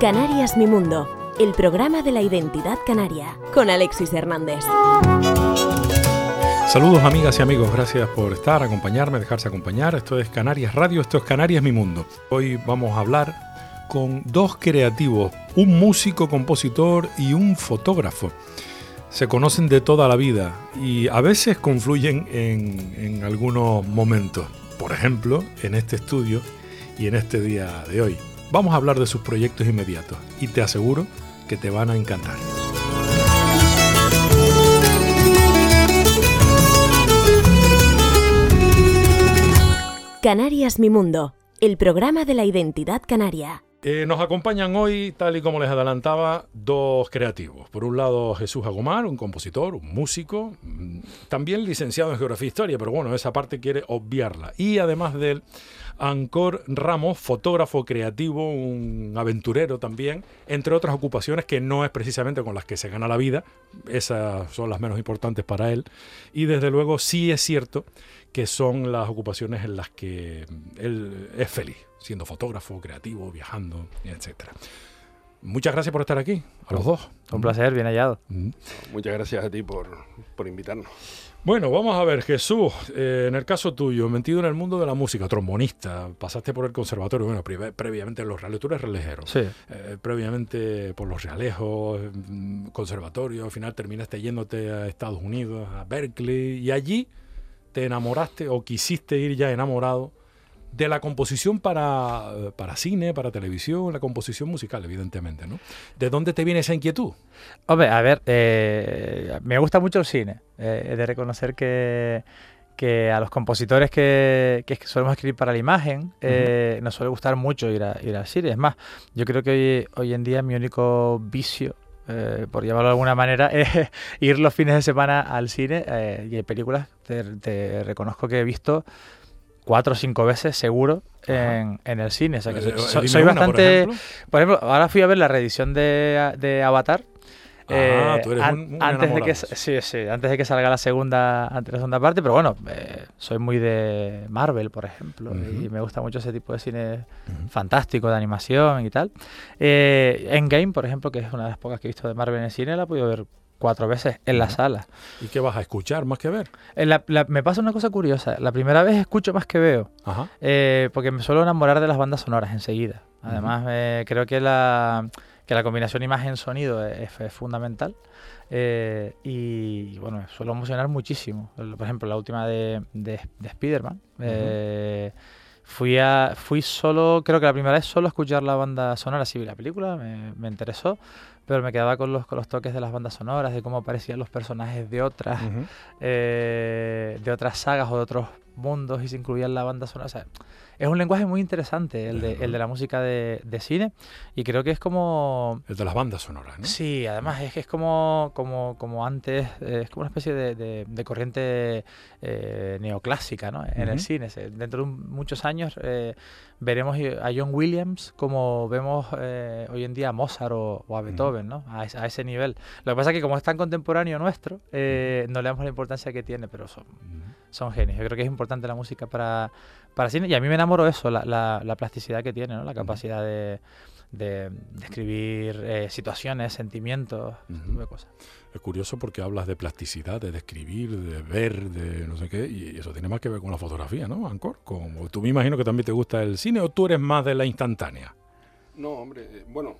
Canarias Mi Mundo, el programa de la identidad canaria, con Alexis Hernández. Saludos amigas y amigos, gracias por estar, acompañarme, dejarse acompañar. Esto es Canarias Radio, esto es Canarias Mi Mundo. Hoy vamos a hablar con dos creativos, un músico, compositor y un fotógrafo. Se conocen de toda la vida y a veces confluyen en, algunos momentos. Por ejemplo, en este estudio y en este día de hoy. Vamos a hablar de sus proyectos inmediatos y te aseguro que te van a encantar. Canarias Mi Mundo, el programa de la identidad canaria. Eh, nos acompañan hoy, tal y como les adelantaba, dos creativos. Por un lado, Jesús Agomar, un compositor, un músico, mm, también licenciado en Geografía e Historia, pero bueno, esa parte quiere obviarla. Y además de él, Ancor Ramos, fotógrafo creativo, un aventurero también, entre otras ocupaciones que no es precisamente con las que se gana la vida, esas son las menos importantes para él. Y desde luego sí es cierto que son las ocupaciones en las que él es feliz siendo fotógrafo, creativo, viajando, etc. Muchas gracias por estar aquí, a los dos. Un placer, bien hallado. Mm. Muchas gracias a ti por, por invitarnos. Bueno, vamos a ver, Jesús, eh, en el caso tuyo, metido en el mundo de la música, trombonista, pasaste por el conservatorio, bueno, previamente en los reales, tú eres relejero, sí. Eh, previamente por los realejos, mm, conservatorio, al final terminaste yéndote a Estados Unidos, a Berkeley, y allí te enamoraste o quisiste ir ya enamorado de la composición para, para, cine, para televisión, la composición musical, evidentemente, ¿no? ¿De dónde te viene esa inquietud? Hombre, a ver, eh, me gusta mucho el cine. Eh, he de reconocer que, que, a los compositores que, que, solemos escribir para la imagen eh, nos suele gustar mucho ir, a, ir al cine. Es más, yo creo que hoy, hoy en día mi único vicio por llamarlo de alguna manera, es ir los fines de semana al cine y en películas te, reconozco que he visto cuatro o cinco veces seguro en, el cine. O sea que eh, soy, bastante. Por ejemplo? ahora fui a ver la reedición de, de Avatar. Ah, tú eres un, antes de que sí, sí, antes de que salga la segunda, antes la segunda parte, pero bueno, eh, soy muy de Marvel, por ejemplo, y me gusta mucho ese tipo de cine fantástico, de animación y tal. Eh, Endgame, por ejemplo, que es una de las pocas que he visto de Marvel en el cine, la he podido ver cuatro veces en la sala. ¿Y qué vas a escuchar más que ver? me pasa una cosa curiosa. La primera vez escucho más que veo. Eh, porque me suelo enamorar de las bandas sonoras enseguida. Además, eh, creo que la, que la combinación imagen-sonido es, fundamental. Eh, y, bueno, suelo emocionar muchísimo. Por ejemplo, la última de, de, Spider-Man. Fui, a, fui solo, creo que la primera vez solo a escuchar la banda sonora, sí vi la película, me, me interesó, pero me quedaba con los, con los toques de las bandas sonoras, de cómo aparecían los personajes de otras, eh, de otras sagas o de otros mundos y se incluían la banda sonora. O sea, es un lenguaje muy interesante el de, el de la música de, de, cine y creo que es como... El de las bandas sonoras, ¿no? Sí, además es que es como, como, como antes, eh, es como una especie de, de corriente eh, neoclásica ¿no? en el cine. Dentro de muchos años eh, veremos a John Williams como vemos hoy en día a Mozart o, a Beethoven, ¿no? A, a, ese nivel. Lo que pasa es que como es tan contemporáneo nuestro, no le damos la importancia que tiene, pero son, son genios. Yo creo que es importante la música para para cine. Y a mí me enamoro eso, la, la, plasticidad que tiene, ¿no? la capacidad de, de, escribir eh, situaciones, sentimientos, de cosas. Es curioso porque hablas de plasticidad, de describir, de ver, de no sé qué, y eso tiene más que ver con la fotografía, ¿no, Ancor? Como tú me imagino que también te gusta el cine o tú eres más de la instantánea. No, hombre, eh, bueno,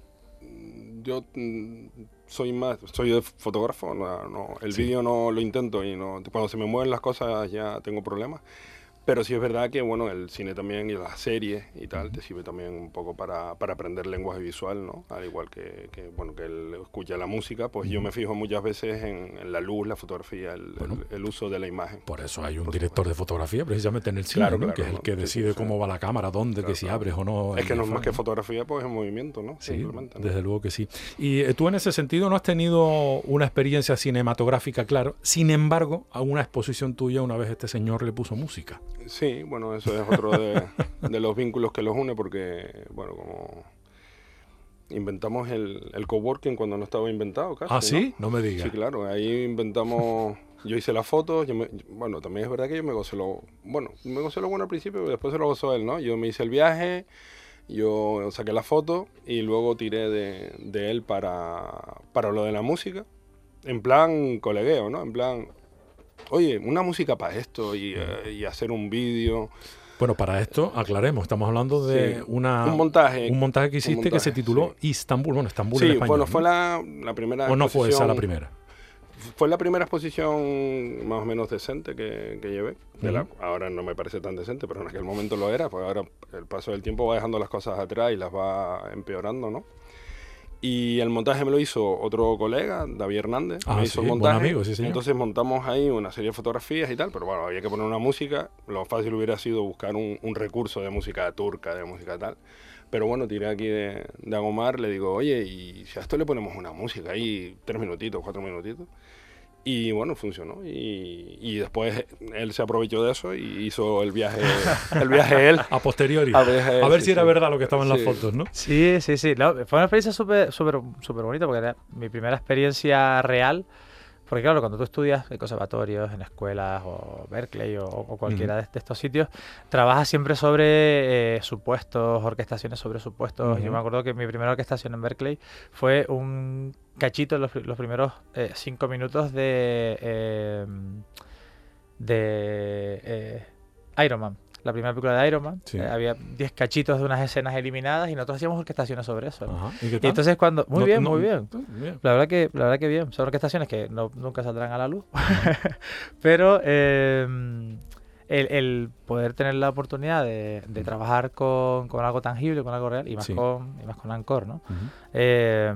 yo mm, soy más, soy de fotógrafo, no, el vídeo no lo intento y no, cuando se me mueven las cosas ya tengo problemas. Pero sí es verdad que, bueno, el cine también y las series y tal te sirve también un poco para, para aprender lenguaje visual, ¿no? Al igual que, que bueno, que él escucha la música, pues yo me fijo muchas veces en, la luz, la fotografía, el, el, uso de la imagen. Por eso hay un director de fotografía precisamente en el cine, claro, que es el que decide cómo va la cámara, dónde, que si abres o no. Es que no es más que fotografía, pues es movimiento, ¿no? Sí, desde luego que sí. Y eh, tú en ese sentido no has tenido una experiencia cinematográfica, claro. Sin embargo, a una exposición tuya una vez este señor le puso música. Sí, bueno, eso es otro de, los vínculos que los une porque, bueno, como inventamos el, el coworking cuando no estaba inventado casi. Ah, sí, no, me digas. Sí, claro, ahí inventamos yo hice las fotos, bueno, también es verdad que yo me gocé lo, bueno, me gocé lo bueno al principio, pero después se lo gozó él, ¿no? Yo me hice el viaje, yo saqué la foto y luego tiré de, de él para, para lo de la música, en plan colegueo, ¿no? En plan, oye, una música para esto y, eh, hacer un vídeo. Bueno, para esto aclaremos, estamos hablando de una, un montaje. Un montaje que hiciste que se tituló Istanbul, bueno, Estambul en español. bueno, fue la, la, primera. ¿O no fue esa la primera? Fue la primera exposición más o menos decente que, que llevé. ahora no me parece tan decente, pero en aquel momento lo era, porque ahora el paso del tiempo va dejando las cosas atrás y las va empeorando, ¿no? Y el montaje me lo hizo otro colega, David Hernández. Ah, me hizo montaje. amigo, sí, Entonces montamos ahí una serie de fotografías y tal, pero bueno, había que poner una música. Lo fácil hubiera sido buscar un, un recurso de música turca, de música tal. Pero bueno, tiré aquí de, de Agomar, le digo, oye, y si a esto le ponemos una música ahí, tres minutitos, cuatro minutitos. Y bueno, funcionó. Y, y, después él se aprovechó de eso y hizo el viaje, el viaje él. A posteriori. A, ver si era verdad lo que estaba en las fotos, ¿no? Sí, sí, sí. fue una experiencia súper súper súper bonita porque era mi primera experiencia real. Porque claro, cuando tú estudias en conservatorios, en escuelas o Berkeley o, cualquiera de, estos sitios, trabajas siempre sobre eh, supuestos, orquestaciones sobre supuestos. Yo me acuerdo que mi primera orquestación en Berkeley fue un cachito los, los primeros eh, cinco minutos de, eh, de eh, Iron Man. La primera película de Iron Man. había 10 cachitos de unas escenas eliminadas y nosotros hacíamos orquestaciones sobre eso. ¿Y, entonces cuando... Muy bien, muy bien. La, verdad que, la verdad que bien. Son orquestaciones que no, nunca saldrán a la luz. Pero... el, el, poder tener la oportunidad de, de trabajar con, con, algo tangible, con algo real, y más, con, y más con Ancor, ¿no? Eh,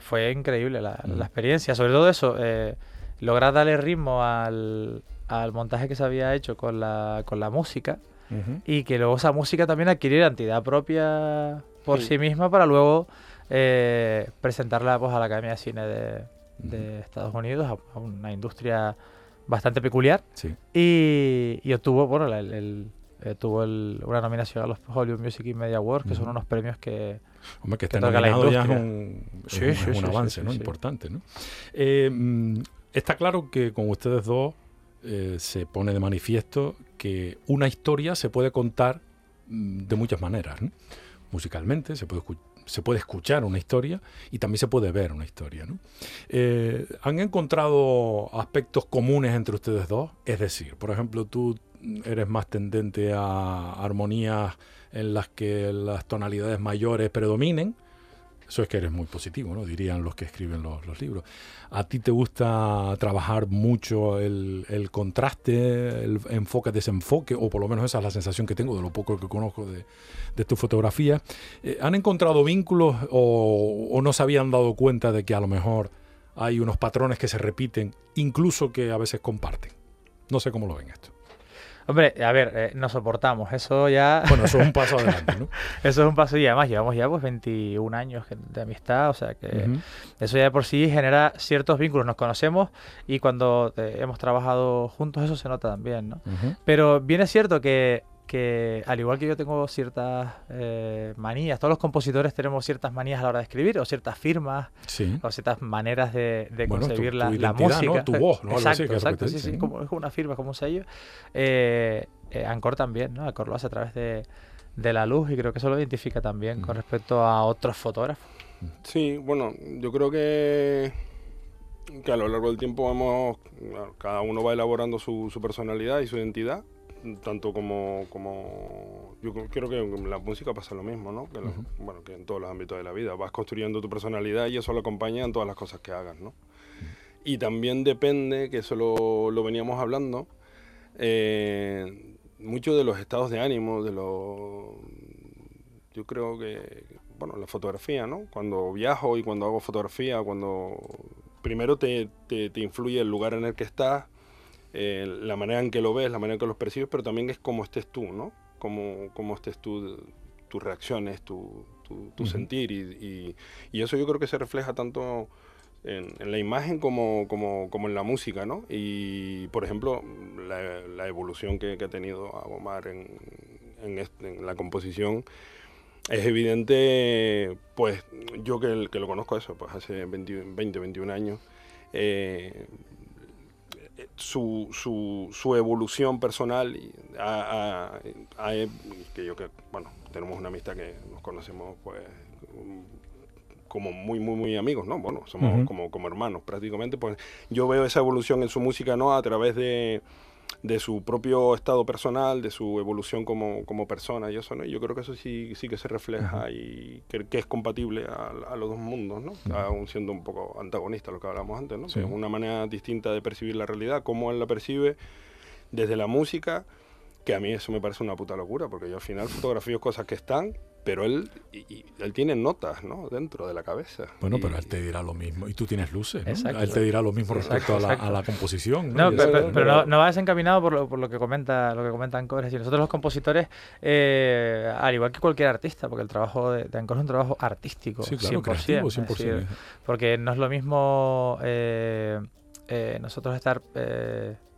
fue increíble la, experiencia. Sobre todo eso, eh, lograr darle ritmo al, montaje que se había hecho con la, con la música y que luego esa música también adquiriera entidad propia por sí, misma para luego eh, presentarla pues, a la Academia de Cine de, Estados Unidos, a, una industria bastante peculiar. Y, obtuvo, bueno, el, tuvo una nominación a los Hollywood Music y Media Awards, que son unos premios que, Hombre, que esté nominado ya es un, un avance ¿no? importante. ¿no? Eh, mm, está claro que con ustedes dos eh, se pone de manifiesto que una historia se puede contar mm, de muchas maneras. Musicalmente se puede, se puede escuchar una historia y también se puede ver una historia. ¿no? Eh, ¿Han encontrado aspectos comunes entre ustedes dos? Es decir, por ejemplo, tú eres más tendente a armonías en las que las tonalidades mayores predominen. Eso es que eres muy positivo, ¿no? Dirían los que escriben los, libros. ¿A ti te gusta trabajar mucho el, contraste, el enfoque-desenfoque? O por lo menos esa es la sensación que tengo de lo poco que conozco de, de tu fotografía. Eh, ¿Han encontrado vínculos o, o no se habían dado cuenta de que a lo mejor hay unos patrones que se repiten, incluso que a veces comparten? No sé cómo lo ven esto. Hombre, a ver, eh, nos soportamos, eso ya... Bueno, eso es un paso adelante, ¿no? eso es un paso y además llevamos ya pues 21 años de amistad, o sea que eso ya de por sí genera ciertos vínculos, nos conocemos y cuando eh, hemos trabajado juntos eso se nota también, ¿no? Pero bien es cierto que que al igual que yo tengo ciertas eh, manías, todos los compositores tenemos ciertas manías a la hora de escribir, o ciertas firmas, o ciertas maneras de, concebir la, música. Tu voz, ¿no? Exacto, exacto, sí, sí, como, es como una firma, como un sello. Eh, eh, Ancor también, ¿no? Ancor lo hace a través de, la luz y creo que eso lo identifica también con respecto a otros fotógrafos. Sí, bueno, yo creo que, que a lo largo del tiempo vamos, cada uno va elaborando su, su personalidad y su identidad tanto como, como yo creo que en la música pasa lo mismo, ¿no? Que Bueno, que en todos los ámbitos de la vida. Vas construyendo tu personalidad y eso lo acompaña en todas las cosas que hagas, ¿no? Y también depende, que eso lo, veníamos hablando, eh, mucho de los estados de ánimo, de los... Yo creo que, bueno, la fotografía, ¿no? Cuando viajo y cuando hago fotografía, cuando primero te, te, te influye el lugar en el que estás, eh, la manera en que lo ves, la manera en que lo percibes, pero también es cómo estés tú, ¿no? Cómo, cómo estés tú, tus reacciones, tu, tu, sentir. Y, y, eso yo creo que se refleja tanto en, la imagen como, como, como, en la música, ¿no? Y, por ejemplo, la, la evolución que, ha tenido Agomar en, en, en, la composición es evidente, pues yo que, que lo conozco eso, pues hace 20, 20 21 años, eh, su, su, su, evolución personal y que yo que bueno tenemos una amistad que nos conocemos pues como muy muy muy amigos no bueno somos como como hermanos prácticamente pues yo veo esa evolución en su música no a través de de su propio estado personal, de su evolución como, como persona y eso, ¿no? yo creo que eso sí, sí que se refleja y que, es compatible a, los dos mundos, ¿no? Aún siendo un poco antagonista lo que hablábamos antes, ¿no? es una manera distinta de percibir la realidad, cómo él la percibe desde la música, que a mí eso me parece una puta locura, porque yo al final fotografío cosas que están pero él, y, él tiene notas, ¿no? Dentro de la cabeza. Bueno, pero él te dirá lo mismo. Y tú tienes luces, ¿no? Él te dirá lo mismo respecto a, la, composición. No, pero, no, vas encaminado por lo, por lo que comenta lo que comentan Ancor. y nosotros los compositores, eh, al igual que cualquier artista, porque el trabajo de, de Ancor es un trabajo artístico, sí, claro, 100%. 100%. porque no es lo mismo eh, eh, nosotros estar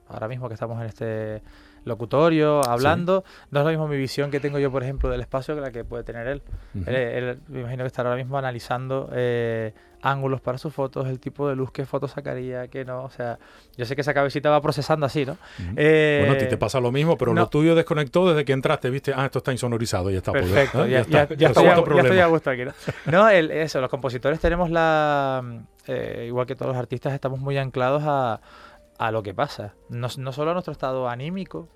ahora mismo que estamos en este locutorio, hablando. No es lo mismo mi visión que tengo yo, por ejemplo, del espacio que la que puede tener él. él, me imagino que estará ahora mismo analizando eh, ángulos para sus fotos, el tipo de luz, qué foto sacaría, qué no. O sea, yo sé que esa cabecita va procesando así, ¿no? Eh, bueno, a ti te pasa lo mismo, pero lo tuyo desconectó desde que entraste, viste, ah, esto está insonorizado, ya está. Pues, Perfecto, ya, ya, ya, estoy a, gusto aquí, ¿no? no eso, los compositores tenemos la... Eh, igual que todos los artistas, estamos muy anclados a a lo que pasa. No, no solo a nuestro estado anímico,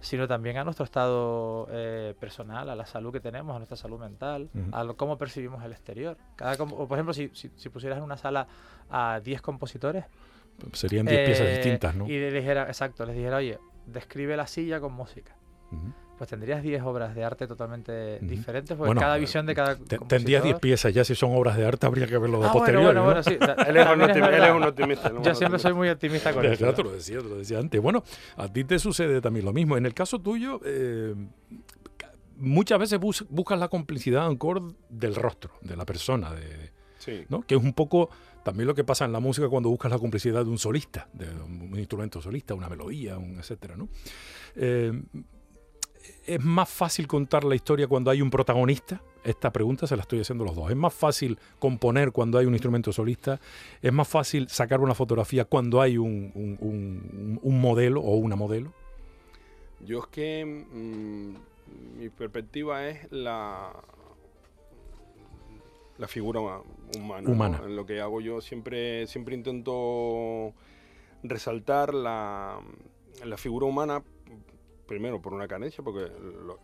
sino también a nuestro estado eh, personal, a la salud que tenemos, a nuestra salud mental, a cómo percibimos el exterior. Cada, o por ejemplo, si, si, pusieras en una sala a 10 compositores... Serían 10 piezas eh, distintas, ¿no? Y les dijera, exacto, les dijera, oye, describe la silla con música pues tendrías 10 obras de arte totalmente diferentes, porque cada visión de cada. Tendrías 10 piezas, ya si son obras de arte habría que verlo de ah, posterior. Bueno, bueno, sí. él, es un optimista. Yo siempre soy muy optimista con eso. Ya te lo decía, te lo decía antes. Bueno, a ti te sucede también lo mismo. En el caso tuyo, eh, muchas veces buscas la complicidad en del rostro, de la persona, de, sí. ¿no? que es un poco también lo que pasa en la música cuando buscas la complicidad de un solista, de un instrumento solista, una melodía, un etcétera, ¿no? Eh, ¿Es más fácil contar la historia cuando hay un protagonista? Esta pregunta se la estoy haciendo los dos. ¿Es más fácil componer cuando hay un instrumento solista? ¿Es más fácil sacar una fotografía cuando hay un, modelo o una modelo? Yo es que mm, mi perspectiva es la, la figura humana. humana. En lo que hago yo siempre, siempre intento resaltar la, la figura humana primero por una canecha, porque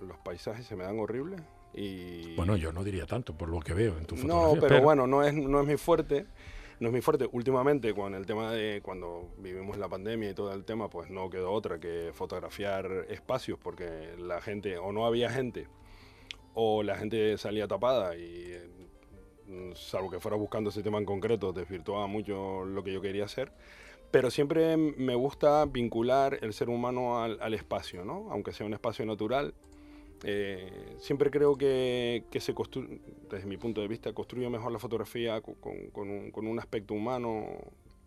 los paisajes se me dan horribles. Y... Bueno, yo no diría tanto por lo que veo en tu fotografía. No, pero, bueno, no es, no es mi fuerte. No es mi fuerte. Últimamente, con el tema de cuando vivimos la pandemia y todo el tema, pues no quedó otra que fotografiar espacios, porque la gente, o no había gente, o la gente salía tapada y, salvo que fuera buscando ese tema en concreto, desvirtuaba mucho lo que yo quería hacer pero siempre me gusta vincular el ser humano al, espacio, ¿no? aunque sea un espacio natural. Eh, siempre creo que, se construye, desde mi punto de vista, construye mejor la fotografía con, un, aspecto humano.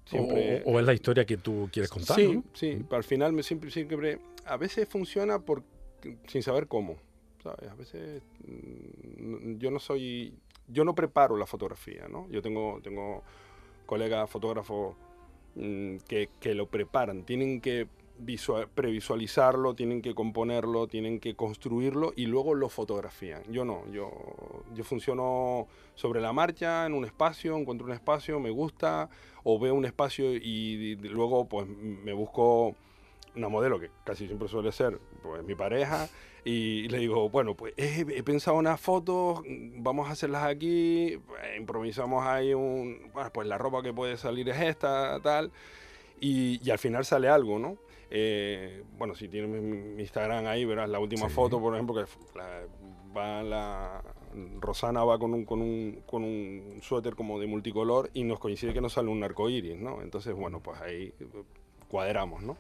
Siempre, o, es la historia que tú quieres contar. Sí, sí. Al final me siempre, siempre, a veces funciona por, sin saber cómo. A veces mm, yo no soy, yo no preparo la fotografía, ¿no? Yo tengo, tengo colegas fotógrafos que, que, lo preparan, tienen que previsualizarlo, tienen que componerlo, tienen que construirlo y luego lo fotografían. Yo no, yo, yo funciono sobre la marcha, en un espacio, encuentro un espacio, me gusta, o veo un espacio y, luego pues me busco una modelo que casi siempre suele ser pues mi pareja y le digo, bueno, pues he, pensado unas fotos, vamos a hacerlas aquí, improvisamos ahí un, bueno, pues la ropa que puede salir es esta, tal, y, al final sale algo, ¿no? Eh, bueno, si tienes mi, Instagram ahí, verás la última foto, por ejemplo, que va la, Rosana va con un, con, un, con un suéter como de multicolor y nos coincide que nos sale un arco iris, ¿no? Entonces, bueno, pues ahí cuadramos, ¿no?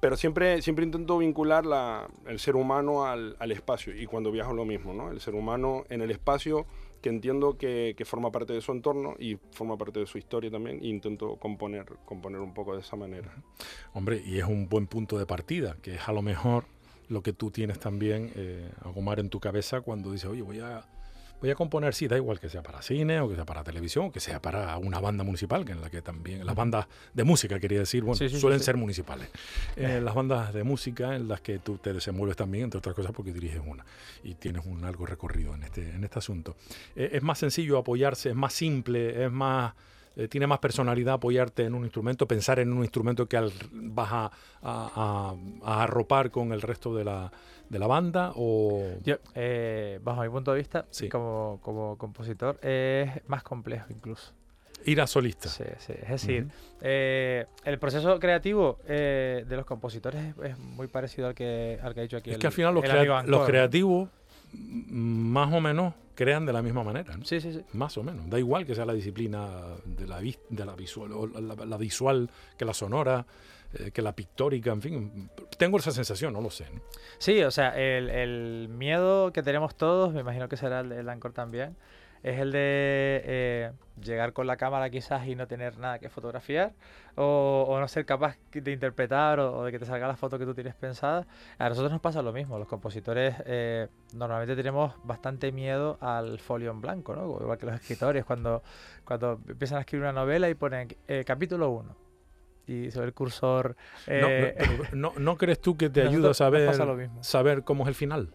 Pero siempre, siempre intento vincular la, el ser humano al, al, espacio y cuando viajo lo mismo, ¿no? El ser humano en el espacio que entiendo que, que, forma parte de su entorno y forma parte de su historia también e intento componer, componer un poco de esa manera. Hombre, y es un buen punto de partida, que es a lo mejor lo que tú tienes también, eh, Agomar, en tu cabeza cuando dices, oye, voy a voy a componer, sí, da igual que sea para cine o que sea para televisión o que sea para una banda municipal, que en la que también, las bandas de música, quería decir, bueno, suelen ser municipales. Eh, las bandas de música en las que tú te desenvuelves también, entre otras cosas, porque diriges una y tienes un algo recorrido en este, en este asunto. Eh, es más sencillo apoyarse, es más simple, es más eh, tiene más personalidad apoyarte en un instrumento, pensar en un instrumento que al, vas a, a, arropar con el resto de la, de la banda? O... Yo, eh, bajo mi punto de vista, como, como compositor, es más complejo incluso. Ir a solista. Sí, sí. Es decir, eh, el proceso creativo de los compositores es, muy parecido al que, al que ha dicho aquí. Es que al final los, los creativos, más o menos, crean de la misma manera. ¿no? Sí, sí, sí. Más o menos. Da igual que sea la disciplina de la, de la visual, o la, visual que la sonora, eh, que la pictórica, en fin. Tengo esa sensación, no lo sé. Sí, o sea, el, el, miedo que tenemos todos, me imagino que será el de también, es el de eh, llegar con la cámara quizás y no tener nada que fotografiar o, no ser capaz de interpretar o, de que te salga la foto que tú tienes pensada. A nosotros nos pasa lo mismo, los compositores eh, normalmente tenemos bastante miedo al folio en blanco, ¿no? igual que los escritores cuando, cuando empiezan a escribir una novela y ponen eh, capítulo 1 y sobre el cursor. no, no, crees tú que te ayuda a saber, saber cómo es el final?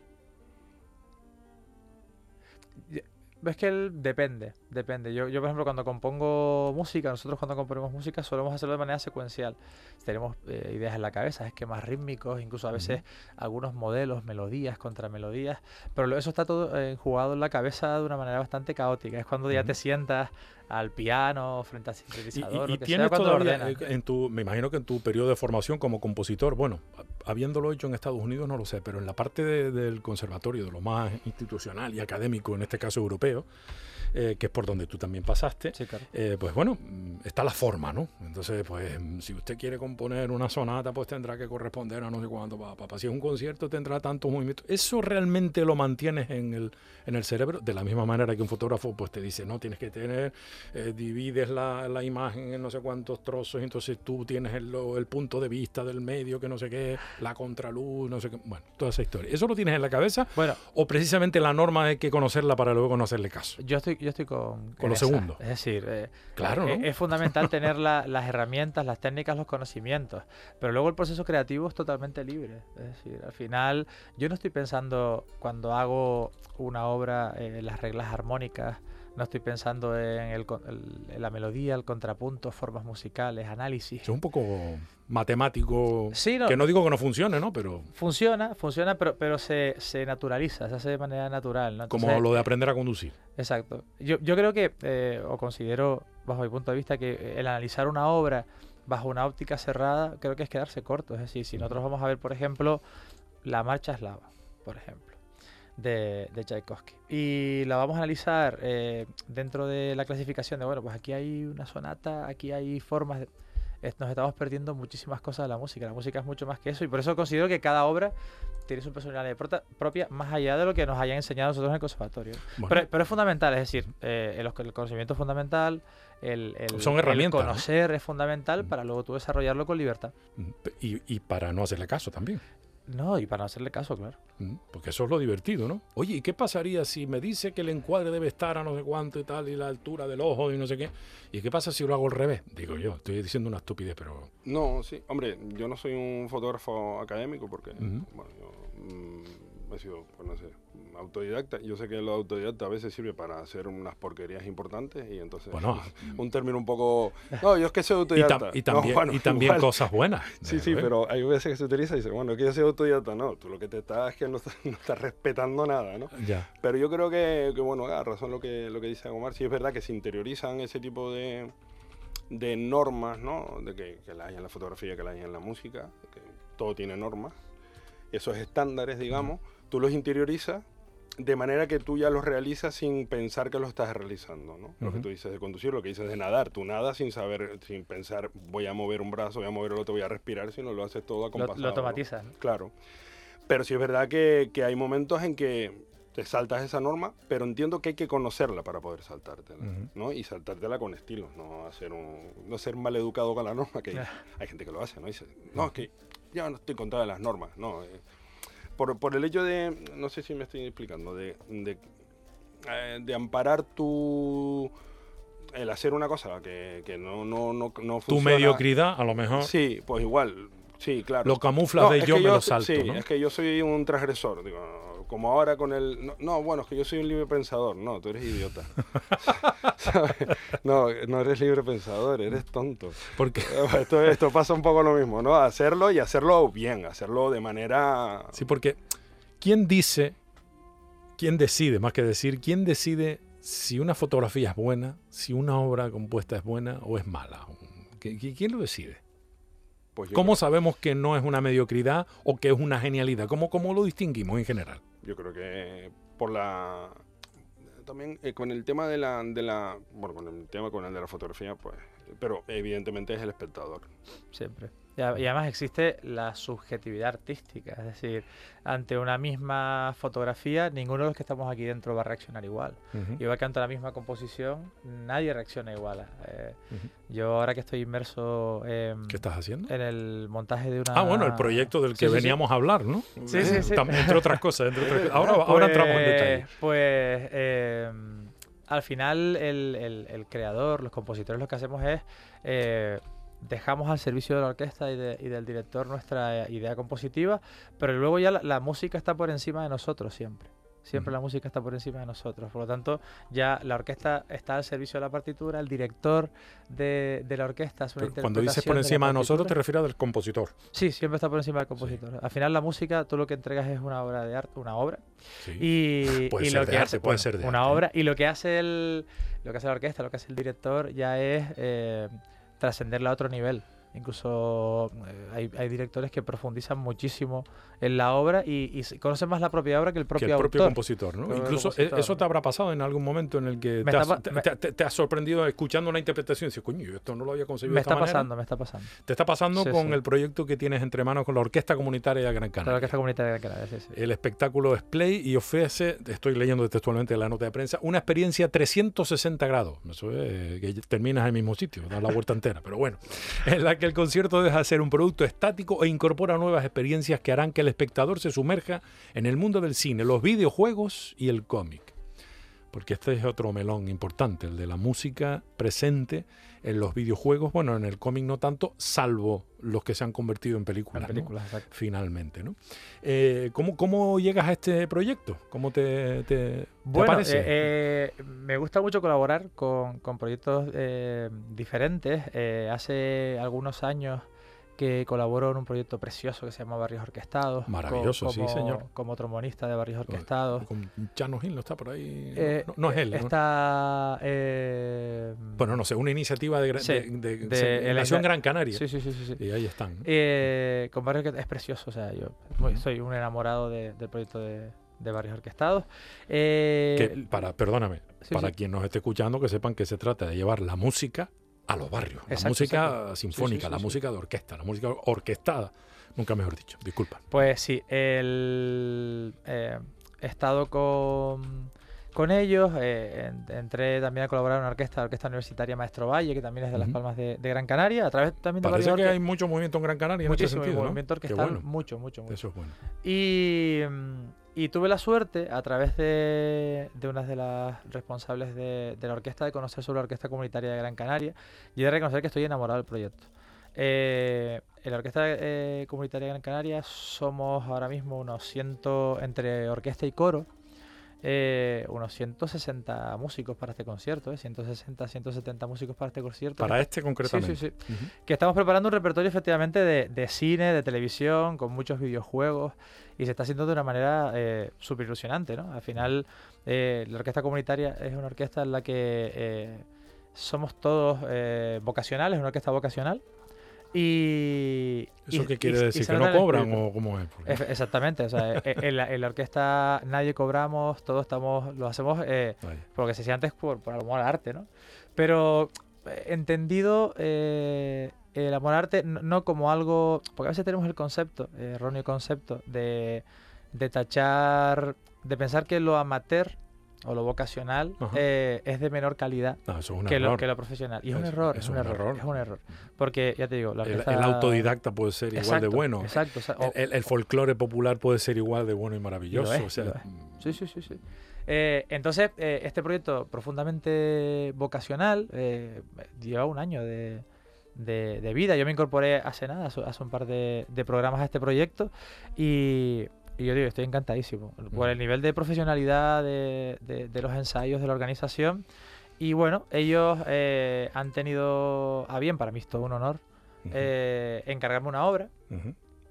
Es que él depende, depende. Yo, yo, por ejemplo, cuando compongo música, nosotros cuando componemos música solemos hacerlo de manera secuencial. Tenemos eh, ideas en la cabeza, esquemas rítmicos, incluso a veces algunos modelos, melodías, contra melodías, pero eso está todo eh, jugado en la cabeza de una manera bastante caótica. Es cuando ya te sientas al piano, frente al sintetizador. Y, tienes todavía, eh, en tu, me imagino que en tu periodo de formación como compositor, bueno, habiéndolo hecho en Estados Unidos no lo sé, pero en la parte del conservatorio, de lo más institucional y académico, en este caso europeo, eh, que es por donde tú también pasaste, eh, pues bueno, está la forma, ¿no? Entonces, pues si usted quiere componer una sonata, pues tendrá que corresponder a no sé cuánto, papá. Si es un concierto, tendrá tantos movimientos. Eso realmente lo mantienes en el, en el cerebro, de la misma manera que un fotógrafo pues te dice, no, tienes que tener, eh, divides la, la, imagen en no sé cuántos trozos, entonces tú tienes el, el punto de vista del medio, que no sé qué, la contraluz, no sé qué, bueno, toda esa historia. ¿Eso lo tienes en la cabeza? Bueno, o precisamente la norma hay que conocerla para luego conocerle caso. Yo estoy yo estoy con, con lo segundo. Es decir, eh, claro, eh, es, fundamental tener las herramientas, las técnicas, los conocimientos, pero luego el proceso creativo es totalmente libre. Es decir, al final yo no estoy pensando cuando hago una obra eh, las reglas armónicas, no estoy pensando en, el, la melodía, el contrapunto, formas musicales, análisis. Es un poco matemático. Sí, que no digo que no funcione, ¿no? Pero. Funciona, funciona, pero, pero se, se naturaliza, se hace de manera natural. ¿no? Como lo de aprender a conducir. Exacto. Yo, yo creo que, eh, o considero, bajo mi punto de vista, que el analizar una obra bajo una óptica cerrada, creo que es quedarse corto. Es decir, si nosotros vamos a ver, por ejemplo, la marcha eslava, por ejemplo de, de Tchaikovsky. Y la vamos a analizar eh, dentro de la clasificación de, bueno, pues aquí hay una sonata, aquí hay formas de... Nos estamos perdiendo muchísimas cosas de la música. La música es mucho más que eso y por eso considero que cada obra tiene su personalidad propia más allá de lo que nos hayan enseñado nosotros en el conservatorio. Pero, es fundamental, es decir, eh, el, conocimiento es fundamental, el, Son herramientas, conocer es fundamental para luego tú desarrollarlo con libertad. Y, y, para no hacerle caso también. No, y para hacerle caso, claro. Mm, porque eso es lo divertido, ¿no? Oye, ¿y qué pasaría si me dice que el encuadre debe estar a no sé cuánto y tal, y la altura del ojo y no sé qué? ¿Y qué pasa si lo hago al revés? Digo yo, estoy diciendo una estupidez, pero... No, sí, hombre, yo no soy un fotógrafo académico porque, bueno, yo mm, he sido, pues no sé, autodidacta. Yo sé que lo autodidacta a veces sirve para hacer unas porquerías importantes y entonces bueno, un término un poco... No, yo es que soy autodidacta. Y, también, y también cosas buenas. Sí, sí, pero hay veces que se utiliza y dice, bueno, que yo soy autodidacta. No, tú lo que te estás es que no estás, respetando nada, ¿no? Ya. Pero yo creo que, que, bueno, a razón lo que, lo que dice Omar, sí es verdad que se interiorizan ese tipo de de normas, ¿no? De que, que la hay en la fotografía, que la hay en la música, que todo tiene normas, esos estándares, digamos, tú los interiorizas de manera que tú ya lo realizas sin pensar que lo estás realizando, ¿no? Lo que tú dices de conducir, lo que dices de nadar, tú nadas sin saber, sin pensar, voy a mover un brazo, voy a mover el otro, voy a respirar, sino lo haces todo acompasado. Lo, lo automatizas. Claro. Pero sí es verdad que, que, hay momentos en que te saltas esa norma, pero entiendo que hay que conocerla para poder saltártela, ¿no? Y saltártela con estilo, no hacer un, no ser mal educado con la norma, que hay gente que lo hace, ¿no? Dice, no, es que ya no estoy contada de las normas, no. Eh, por, por, el hecho de, no sé si me estoy explicando, de, eh, de amparar tu el hacer una cosa que, que no, no, no, no Tu mediocridad, a lo mejor. Sí, pues igual, sí, claro. Lo camuflas de yo me lo salto, Sí, es que yo soy un transgresor, digo, como ahora con el... No, bueno, es que yo soy un libre pensador. No, tú eres idiota. no, no eres libre pensador, eres tonto. Porque esto, esto pasa un poco lo mismo, ¿no? Hacerlo y hacerlo bien, hacerlo de manera... Sí, porque ¿quién dice, quién decide, más que decir, quién decide si una fotografía es buena, si una obra compuesta es buena o es mala. ¿Quién lo decide? Pues ¿Cómo sabemos que no es una mediocridad o que es una genialidad? ¿Cómo, ¿Cómo lo distinguimos en general? Yo creo que por la... También eh, con el tema de la, de la... Bueno, con el tema con el de la fotografía, pues... Pero evidentemente es el espectador. Siempre. Y, además existe la subjetividad artística, es decir, ante una misma fotografía, ninguno de los que estamos aquí dentro va a reaccionar igual. Igual que ante la misma composición, nadie reacciona igual. Eh, yo ahora que estoy inmerso en, ¿Qué estás haciendo? en el montaje de una... Ah, bueno, el proyecto del que veníamos a hablar, ¿no? Sí, sí, sí. entre otras cosas. Ahora, ahora entramos en detalle. Pues... Eh, al final el, el, creador, los compositores lo que hacemos es eh, dejamos al servicio de la orquesta y, del director nuestra idea compositiva, pero luego ya la, música está por encima de nosotros siempre. Siempre la música está por encima de nosotros. Por lo tanto, ya la orquesta está al servicio de la partitura, el director de, la orquesta es una Cuando dices por encima de, nosotros, te refieres al compositor. Sí, siempre está por encima del compositor. Al final, la música, tú lo que entregas es una obra de arte, una obra. Y, puede ser lo que hace, puede ser de una obra. Y lo que hace el, lo que hace la orquesta, lo que hace el director, ya es eh, trascenderla a otro nivel. Incluso eh, hay, directores que profundizan muchísimo en la obra y, conocen más la propia obra que el propio, que el propio compositor. ¿no? Incluso e, eso te habrá pasado en algún momento en el que te, has, sorprendido escuchando una interpretación y dices, coño, esto no lo había concebido me de esta está pasando, me está pasando. Te está pasando con el proyecto que tienes entre manos con la Orquesta Comunitaria de Gran Canaria. La Orquesta Comunitaria de Gran Canaria, sí, El espectáculo es Play y ofrece, estoy leyendo textualmente la nota de prensa, una experiencia 360 grados. Eso es que terminas en el mismo sitio, das la vuelta entera. Pero bueno, en la que el concierto deja ser un producto estático e incorpora nuevas experiencias que harán que el espectador se sumerja en el mundo del cine, los videojuegos y el cómic. Porque este es otro melón importante, el de la música presente en los videojuegos, bueno, en el cómic no tanto, salvo los que se han convertido en películas, finalmente. ¿no? Eh, ¿cómo, llegas a este proyecto? ¿Cómo te, te, parece? Eh, eh, me gusta mucho colaborar con, con proyectos diferentes. hace algunos años que colaboró en un proyecto precioso que se llama Barrios Orquestados. Maravilloso, sí, señor. Como trombonista de Barrios Orquestados. Con Chano Gil, ¿no está por ahí? Eh, no, es él. Está. Eh, bueno, no sé, una iniciativa de, de, de, Gran Canaria. Sí, sí, sí. sí, Y ahí están. Eh, con Barrios Orquestados es precioso, o sea, yo soy un enamorado del proyecto de, Barrios Orquestados. que para, perdóname, para quien nos esté escuchando, que sepan que se trata de llevar la música a los barrios. la música sinfónica, la música de orquesta, la música orquestada, nunca mejor dicho, disculpa. Pues sí, el, eh, he estado con, con ellos, eh, entré también a colaborar en una orquesta, la Orquesta Universitaria Maestro Valle, que también es de Las Palmas de, Gran Canaria, a través también de Parece que hay mucho movimiento en Gran Canaria en este sentido, movimiento orquestal, mucho, mucho, mucho. Eso es bueno. Y... Mm, y tuve la suerte, a través de, de una de las responsables de, la orquesta, de conocer sobre la Orquesta Comunitaria de Gran Canaria y de reconocer que estoy enamorado del proyecto. Eh, en la Orquesta eh, Comunitaria de Gran Canaria somos ahora mismo unos ciento, entre orquesta y coro, eh, unos 160 músicos para este concierto, 160, 170 músicos para este concierto. Para este concretamente. Sí, sí, sí. Que estamos preparando un repertorio efectivamente de, de, cine, de televisión, con muchos videojuegos y se está haciendo de una manera eh, súper ilusionante, ¿no? Al final, eh, la orquesta comunitaria es una orquesta en la que eh, somos todos vocacionales, una orquesta vocacional. Y, ¿Eso qué quiere decir? ¿Que no cobran o cómo es? Exactamente, o sea, e, en, la, orquesta nadie cobramos, todos estamos, lo hacemos eh, porque se hacía antes por, por amor al arte, ¿no? Pero eh, entendido eh, el amor al arte no, como algo, porque a veces tenemos el concepto, erróneo concepto, de, de tachar, de pensar que lo amateur o lo vocacional eh, es de menor calidad que, Lo, que lo profesional. Y es, un error, es, un, error, Es un error. Porque, ya te digo, el, autodidacta puede ser igual de bueno. Exacto. el, folclore popular puede ser igual de bueno y maravilloso. Sí, sí, sí. sí. Eh, entonces, eh, este proyecto profundamente vocacional lleva un año de, vida. Yo me incorporé hace nada, hace un par de, programas a este proyecto y, yo digo, estoy encantadísimo por el nivel de profesionalidad de, los ensayos de la organización. Y bueno, ellos han tenido a bien, para mí es todo un honor, encargarme una obra.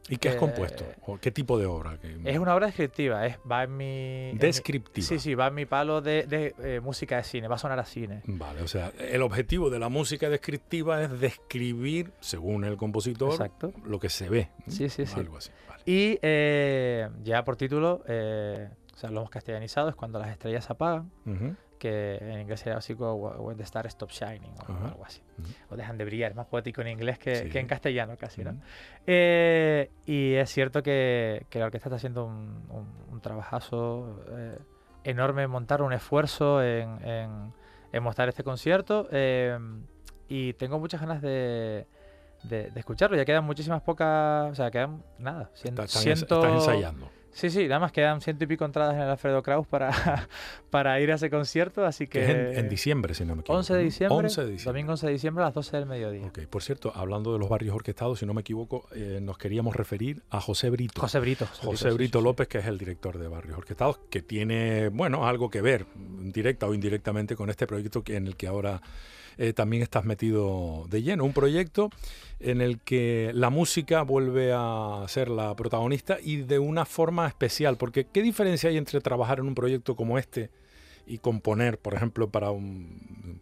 ¿Y qué has compuesto? ¿O qué tipo de obra? Es una obra descriptiva, es, va en mi... Descriptiva. sí, sí, va en mi palo de, eh, música de cine, va a sonar a cine. Vale, o sea, el objetivo de la música descriptiva es describir, según el compositor, lo que se ve. Sí, sí, sí. Algo así. Y eh, ya por título, eh, o sea, lo hemos castellanizado, es cuando las estrellas se apagan que en inglés sería así como When the Stars Stop Shining o algo así. O dejan de brillar, más poético en inglés que, en castellano casi, ¿no? Eh, y es cierto que, que, la orquesta está haciendo un, un, trabajazo eh, enorme en montar, un esfuerzo en, en, mostrar este concierto. Eh, y tengo muchas ganas de, de, escucharlo. Ya quedan muchísimas pocas, o sea, quedan nada. Ciento, estás ensayando. Sí, sí, nada más quedan ciento y pico entradas en el Alfredo Kraus para, para ir a ese concierto, así que... es en, diciembre, si no me equivoco. 11 de diciembre, Domingo 11 de diciembre a las 12 del mediodía. Ok, por cierto, hablando de los barrios orquestados, si no me equivoco, eh, nos queríamos referir a José Brito. José Brito. José, Brito, López, que es el director de Barrios Orquestados, que tiene, bueno, algo que ver, directa o indirectamente, con este proyecto en el que ahora eh, también estás metido de lleno. Un proyecto en el que la música vuelve a ser la protagonista y de una forma especial. Porque, ¿qué diferencia hay entre trabajar en un proyecto como este y componer, por ejemplo, para un,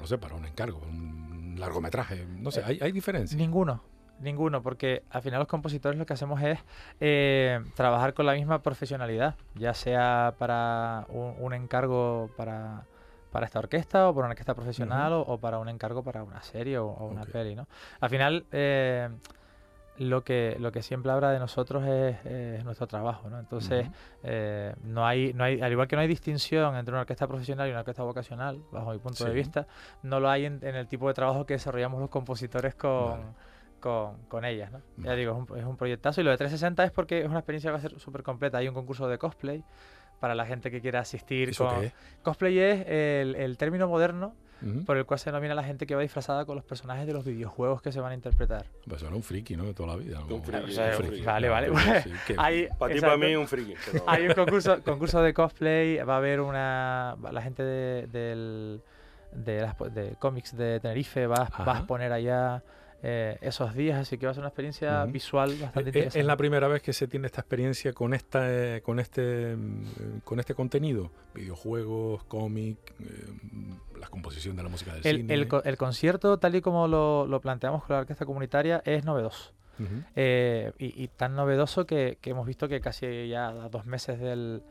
no sé, para un encargo, un largometraje? No sé, ¿hay, hay diferencia? Ninguno. Ninguno, porque al final los compositores lo que hacemos es eh, trabajar con la misma profesionalidad, ya sea para un encargo para para esta orquesta o para una orquesta profesional o, para un encargo para una serie o, una peli, ¿no? Al final, eh, lo que lo que siempre habla de nosotros es, nuestro trabajo, ¿no? Entonces, eh, no hay no hay al igual que no hay distinción entre una orquesta profesional y una orquesta vocacional, bajo mi punto de vista, no lo hay en, el tipo de trabajo que desarrollamos los compositores con con, ellas. ¿no? Ya digo, es un, es un, proyectazo y lo de 360 es porque es una experiencia que va a ser súper completa. Hay un concurso de cosplay para la gente que quiera asistir. Cosplay es el, término moderno por el cual se denomina la gente que va disfrazada con los personajes de los videojuegos que se van a interpretar. Pues era un friki, ¿no? De toda la vida. Un friki, Vale, vale. para ti, para mí, un friki. Hay un concurso, concurso de cosplay, va a haber una... La gente de, del, de, las, de cómics de Tenerife va, va a exponer allá eh, esos días, así que va a ser una experiencia visual bastante eh, interesante. ¿Es la primera vez que se tiene esta experiencia con esta eh, con este mm, con este contenido? Videojuegos, cómic, la composición de la música del cine. El, concierto, tal y como lo, planteamos con la orquesta comunitaria, es novedoso. y, tan novedoso que, hemos visto que casi ya a dos meses del,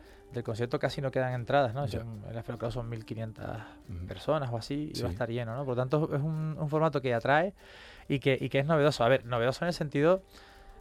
concierto casi no quedan entradas, ¿no? en el Afro son 1.500 personas o así y va a estar lleno, ¿no? Por lo tanto, es un, un formato que atrae y que, y que es novedoso. A ver, novedoso en el sentido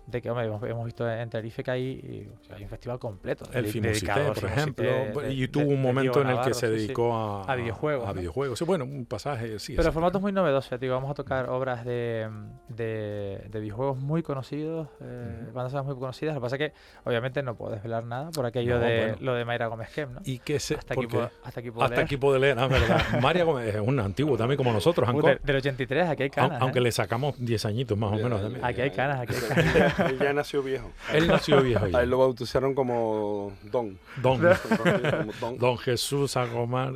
de que hombre, hemos, visto en Tenerife que hay, hay un festival completo. El Filmosité, por ejemplo. y tuvo un momento en el que se dedicó A, a, videojuegos. A, videojuegos. bueno, un pasaje, sí. Pero el formato es muy novedoso. Digo, vamos a tocar obras de, de, de videojuegos muy conocidos, eh, bandas muy conocidas. Lo que pasa es que, obviamente, no puedo desvelar nada por aquello de lo de Mayra Gómez Kem, ¿no? Y que se, hasta, aquí puedo, hasta aquí puedo hasta leer. aquí puedo leer, ah, verdad. Mayra Gómez es un antiguo también como nosotros, Del 83, aquí hay canas. Aunque ¿eh? le sacamos 10 añitos más o menos. Aquí hay canas, aquí hay canas. ya nació bien él nació viejo. Ya. A él lo bautizaron como Don. Don. Don. Jesús Agomar.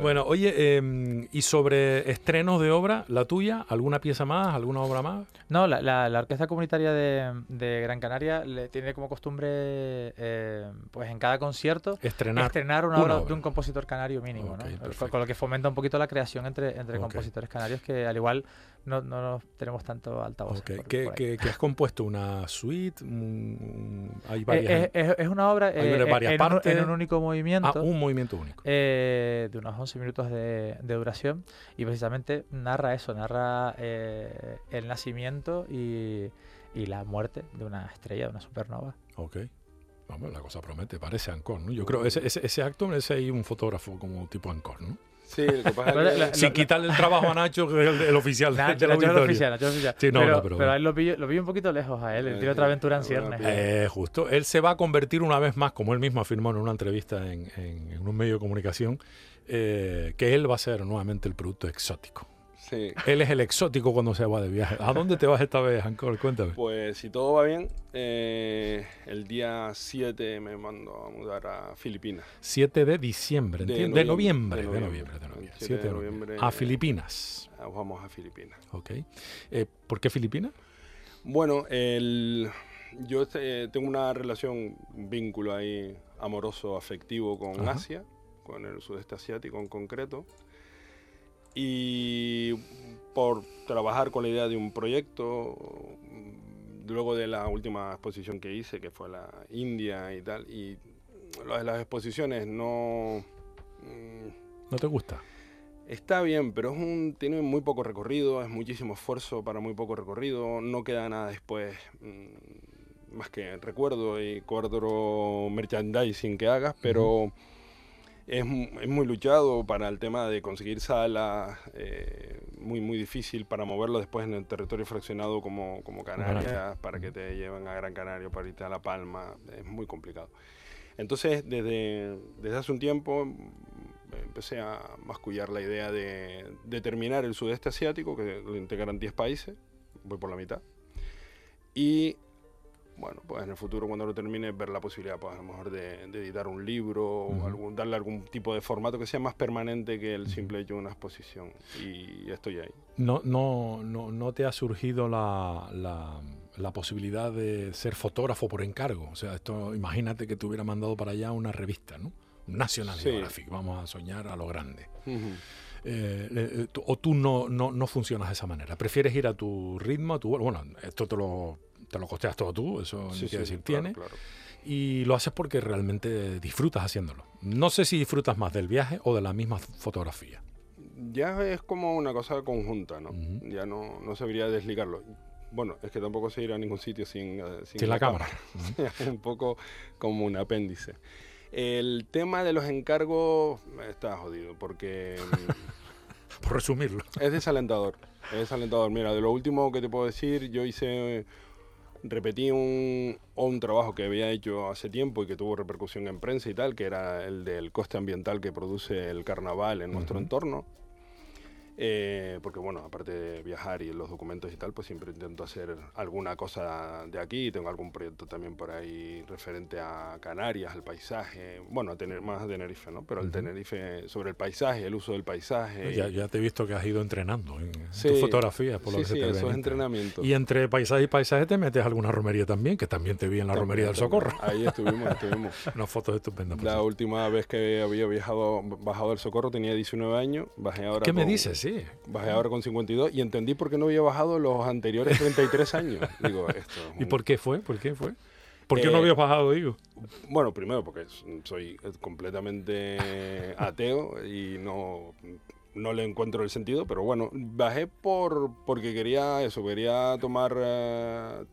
Bueno, oye, em, ¿y sobre estrenos de obra, la tuya? ¿Alguna pieza más? ¿Alguna obra más? No, la, la, Orquesta Comunitaria de, Gran Canaria le tiene como costumbre, eh, pues en cada concierto, estrenar, estrenar una, obra, de un compositor canario mínimo, ¿no? Con, lo que fomenta un poquito la creación entre, entre compositores canarios que al igual no, no tenemos tanto altavoz. Okay. ¿Qué, has compuesto? ¿Una suite? hay varias, es, una obra eh, varias en, partes. Un, en un único movimiento. Ah, un movimiento único. Eh, de unos 11 minutos de, duración y precisamente narra eso, narra eh, el nacimiento y, y, la muerte de una estrella, de una supernova. Ok. Vamos, la cosa promete, parece Ancor, ¿no? Yo creo ese, ese, ese acto ese ahí un fotógrafo como tipo Ancor, ¿no? Sí, Sin quitarle el trabajo a Nacho, que es el, oficial de, la oficial, oficial. Sí, no, pero, pero, a él lo vi, lo vi un poquito lejos a él. Él tiene otra aventura en ciernes. Eh, justo. Él se va a convertir una vez más, como él mismo afirmó en una entrevista en, en, un medio de comunicación, eh, que él va a ser nuevamente el producto exótico. Él es el exótico cuando se va de viaje. ¿A dónde te vas esta vez, Ancor? Cuéntame. Pues si todo va bien, eh, el día 7 me mando a mudar a Filipinas. 7 de diciembre, de, de, noviembre, de noviembre. De noviembre, 7 de noviembre. A Filipinas. Ah, vamos a Filipinas. Ok. Eh, ¿Por qué Filipinas? Bueno, el, yo eh, tengo una relación, un vínculo ahí amoroso, afectivo con Asia, con el sudeste asiático en concreto y por trabajar con la idea de un proyecto, luego de la última exposición que hice, que fue la India y tal, y las exposiciones no... ¿No te gusta? Está bien, pero es un, tiene muy poco recorrido, es muchísimo esfuerzo para muy poco recorrido, no queda nada después mm, más que recuerdo y cuadro merchandising que hagas, pero es, muy luchado para el tema de conseguir salas, eh, muy, muy difícil para moverlo después en el territorio fraccionado como, como Canarias, para que te lleven a Gran Canaria, para irte a La Palma, es muy complicado. Entonces, desde, desde hace un tiempo empecé a mascullar la idea de, de terminar el sudeste asiático, que lo integran 10 países, voy por la mitad, y bueno, pues en el futuro cuando lo termine ver la posibilidad, pues a lo mejor de, editar un libro o algún, darle algún tipo de formato que sea más permanente que el simple hecho de una exposición. Y estoy ahí. ¿No, no, no, no te ha surgido la, la, posibilidad de ser fotógrafo por encargo? O sea, esto imagínate que te hubiera mandado para allá una revista, ¿no? National Geographic, vamos a soñar a lo grande. Eh, eh, o tú no, no, no funcionas de esa manera. Prefieres ir a tu ritmo, a tu... Bueno, esto te lo te lo costeas todo tú, eso sí, decir tiene. Y lo haces porque realmente disfrutas haciéndolo. No sé si disfrutas más del viaje o de la misma fotografía. Ya es como una cosa conjunta, ¿no? Ya no, no sabría desligarlo. Bueno, es que tampoco se irá a ningún sitio sin, eh, sin, la, cámara. es un poco como un apéndice. El tema de los encargos está jodido porque... Por resumirlo. Es desalentador. Es desalentador. Mira, de lo último que te puedo decir, yo hice repetí un, un trabajo que había hecho hace tiempo y que tuvo repercusión en prensa y tal, que era el del coste ambiental que produce el carnaval en nuestro entorno. Eh, porque bueno, aparte de viajar y los documentos y tal, pues siempre intento hacer alguna cosa de aquí. Tengo algún proyecto también por ahí referente a Canarias, al paisaje. Bueno, a tener más a Tenerife, ¿no? Pero el Tenerife sobre el paisaje, el uso del paisaje. Ya, ya te he visto que has ido entrenando en tu fotografía, por lo que sí, se te eso es entrenamiento. Y entre paisaje y paisaje te metes alguna romería también, que también te vi en la romería del Socorro. Ahí estuvimos, estuvimos. Unas fotos estupendas. La última vez que había viajado, bajado del Socorro tenía 19 años. Bajé ahora ¿Qué me dices? Sí. Bajé ahora con 52 y entendí por qué no había bajado los anteriores 33 años. Digo, esto ¿Y por qué fue? ¿Por qué fue? ¿Por qué no eh, había bajado, digo? Bueno, primero porque soy completamente ateo y no, no le encuentro el sentido, pero bueno, bajé por porque quería eso, quería tomar eh,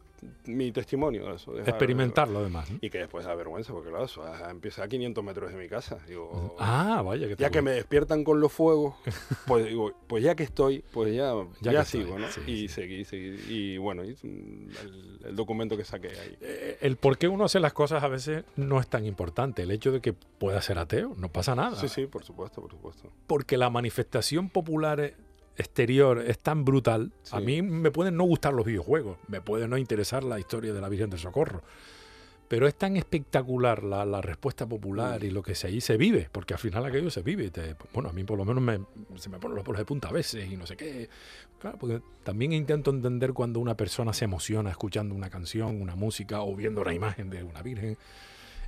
mi testimonio eso. Experimentarlo además. Y que después da vergüenza, porque claro, eso empieza a 500 metros de mi casa. Digo, ah, vaya. Que ya que me despiertan con los fuegos, pues digo, pues ya que estoy, pues ya, ya, sigo, ¿no? y seguí, seguí. Y bueno, el, documento que saqué ahí. Eh, el por qué uno hace las cosas a veces no es tan importante. El hecho de que pueda ser ateo, no pasa nada. Sí, sí, por supuesto, por supuesto. Porque la manifestación popular exterior es tan brutal, a mí me pueden no gustar los videojuegos, me puede no interesar la historia de la Virgen del Socorro, pero es tan espectacular la, respuesta popular y lo que se vive, porque al final aquello se vive. bueno, a mí por lo menos me, se me ponen los pelos de punta a veces y no sé qué. Claro, porque también intento entender cuando una persona se emociona escuchando una canción, una música o viendo una imagen de una Virgen.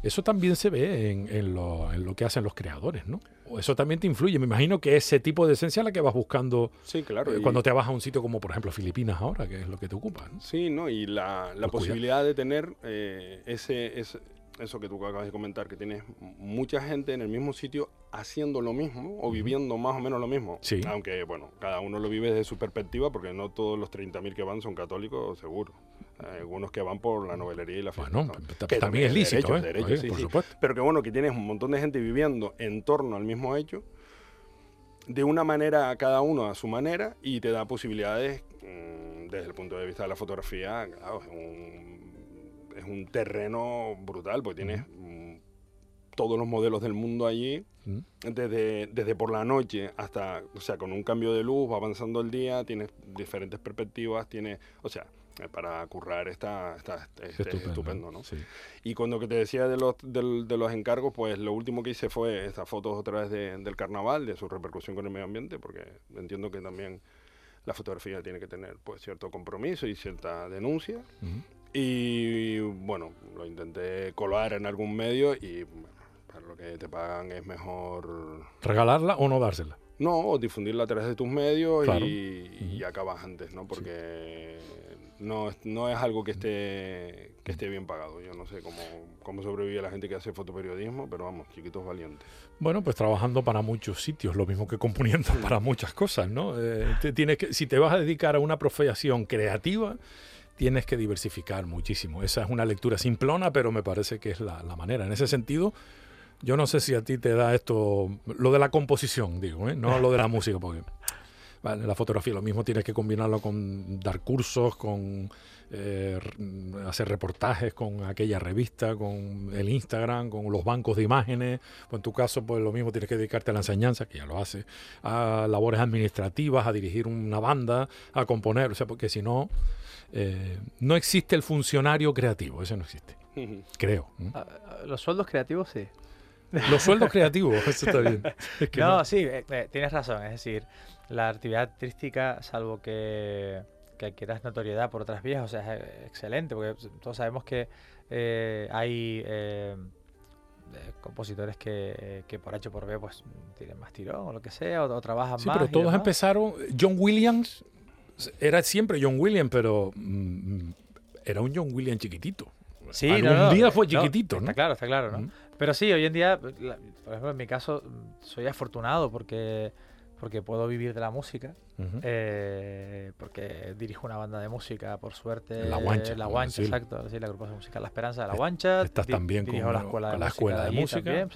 Eso también se ve en, lo, en, lo, que hacen los creadores, ¿no? Eso también te influye. Me imagino que ese tipo de esencia es la que vas buscando sí, claro, eh, cuando te vas a un sitio como, por ejemplo, Filipinas ahora, que es lo que te ocupa. ¿no? Sí, ¿no? Y la, la posibilidad de tener eh, ese, ese, eso que tú acabas de comentar, que tienes mucha gente en el mismo sitio haciendo lo mismo o viviendo más o menos lo mismo. Sí. Aunque, bueno, cada uno lo vive desde su perspectiva, porque no todos los 30.000 que van son católicos, seguro algunos que van por la novelería y la fiesta. Bueno, también, es lícito, ¿eh? por supuesto. Pero que bueno, que tienes un montón de gente viviendo en torno al mismo hecho. de una manera a cada uno a su manera y te da posibilidades mm, desde el punto de vista de la fotografía, claro, es un, terreno brutal, porque tienes mm, todos los modelos del mundo allí, desde, desde por la noche hasta, o sea, con un cambio de luz, va avanzando el día, tienes diferentes perspectivas, tienes, o sea, para currar está, está, estupendo, ¿no? Y cuando que te decía de los, de, los encargos, pues lo último que hice fue estas fotos otra vez del carnaval, de su repercusión con el medio ambiente, porque entiendo que también la fotografía tiene que tener pues cierto compromiso y cierta denuncia. Y bueno, lo intenté colar en algún medio y para lo que te pagan es mejor... ¿Regalarla o no dársela? No, o difundirla a través de tus medios y, acabas antes, ¿no? Porque no, no es algo que esté, que esté bien pagado. Yo no sé cómo, cómo sobrevive la gente que hace fotoperiodismo, pero vamos, chiquitos valientes. Bueno, pues trabajando para muchos sitios, lo mismo que componiendo para muchas cosas, ¿no? Eh, tienes que, si te vas a dedicar a una profesión creativa, tienes que diversificar muchísimo. Esa es una lectura simplona, pero me parece que es la, la manera. En ese sentido, yo no sé si a ti te da esto, lo de la composición, digo, ¿eh? no lo de la música, porque la fotografía lo mismo tienes que combinarlo con dar cursos, con eh, hacer reportajes con aquella revista, con el Instagram, con los bancos de imágenes. Pues en tu caso, pues lo mismo tienes que dedicarte a la enseñanza, que ya lo hace, a labores administrativas, a dirigir una banda, a componer, o sea, porque si no, eh, no existe el funcionario creativo, ese no existe. Creo. Los sueldos creativos sí. Los sueldos creativos, eso está bien. no, sí, eh, tienes razón. Es decir, la actividad artística, salvo que, que adquieras notoriedad por otras vías, o sea, es excelente, porque todos sabemos que eh, hay compositores que, que, por H por B pues tienen más tirón o lo que sea, o, trabajan más. Sí, pero todos empezaron. John Williams era siempre John Williams, pero mm, era un John Williams chiquitito. Sí, Algún día fue chiquitito, Está claro, está claro, ¿no? Pero sí, hoy en día, por ejemplo, en mi caso, soy afortunado porque, porque puedo vivir de la música, eh, porque dirijo una banda de música, por suerte. La Guancha. La Guancha, exacto. Sí, la agrupación musical La Esperanza de La Guancha. Estás también con la escuela de la escuela de música.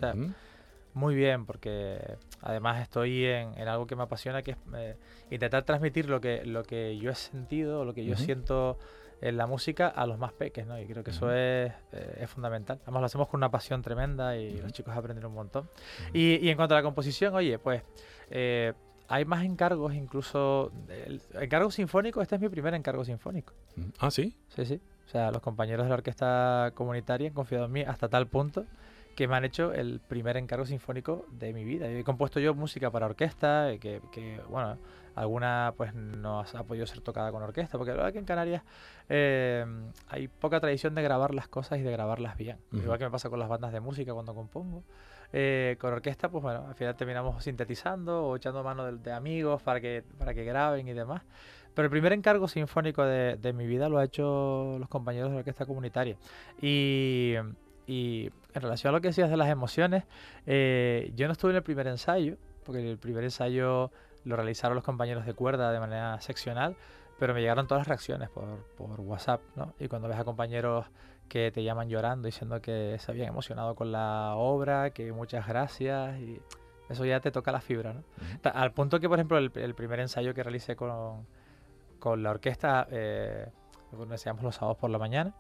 Muy bien, porque además estoy en, en, algo que me apasiona, que es eh, intentar transmitir lo que, lo que yo he sentido, lo que yo siento en la música a los más peques, ¿no? Y creo que eso es, eh, es, fundamental. Además lo hacemos con una pasión tremenda y los chicos aprenden un montón. y, y, en cuanto a la composición, oye, pues eh, hay más encargos, incluso el encargo sinfónico, este es mi primer encargo sinfónico. Ah, sí. Sí, sí. O sea, los compañeros de la orquesta comunitaria han confiado en mí hasta tal punto que me han hecho el primer encargo sinfónico de mi vida. He compuesto yo música para orquesta, que, que bueno, alguna pues no ha podido ser tocada con orquesta, porque la verdad que en Canarias eh, hay poca tradición de grabar las cosas y de grabarlas bien. Igual que me pasa con las bandas de música cuando compongo. Eh, con orquesta, pues bueno, al final terminamos sintetizando o echando mano de, amigos para que, para que graben y demás. Pero el primer encargo sinfónico de, de mi vida lo ha hecho los compañeros de la orquesta comunitaria. Y, y en relación a lo que decías de las emociones, eh, yo no estuve en el primer ensayo, porque el primer ensayo lo realizaron los compañeros de cuerda de manera seccional, pero me llegaron todas las reacciones por, por WhatsApp, ¿no? Y cuando ves a compañeros que te llaman llorando diciendo que se habían emocionado con la obra, que muchas gracias, y eso ya te toca la fibra, ¿no? Al punto que, por ejemplo, el, primer ensayo que realicé con, con la orquesta, eh, lo los sábados por la mañana,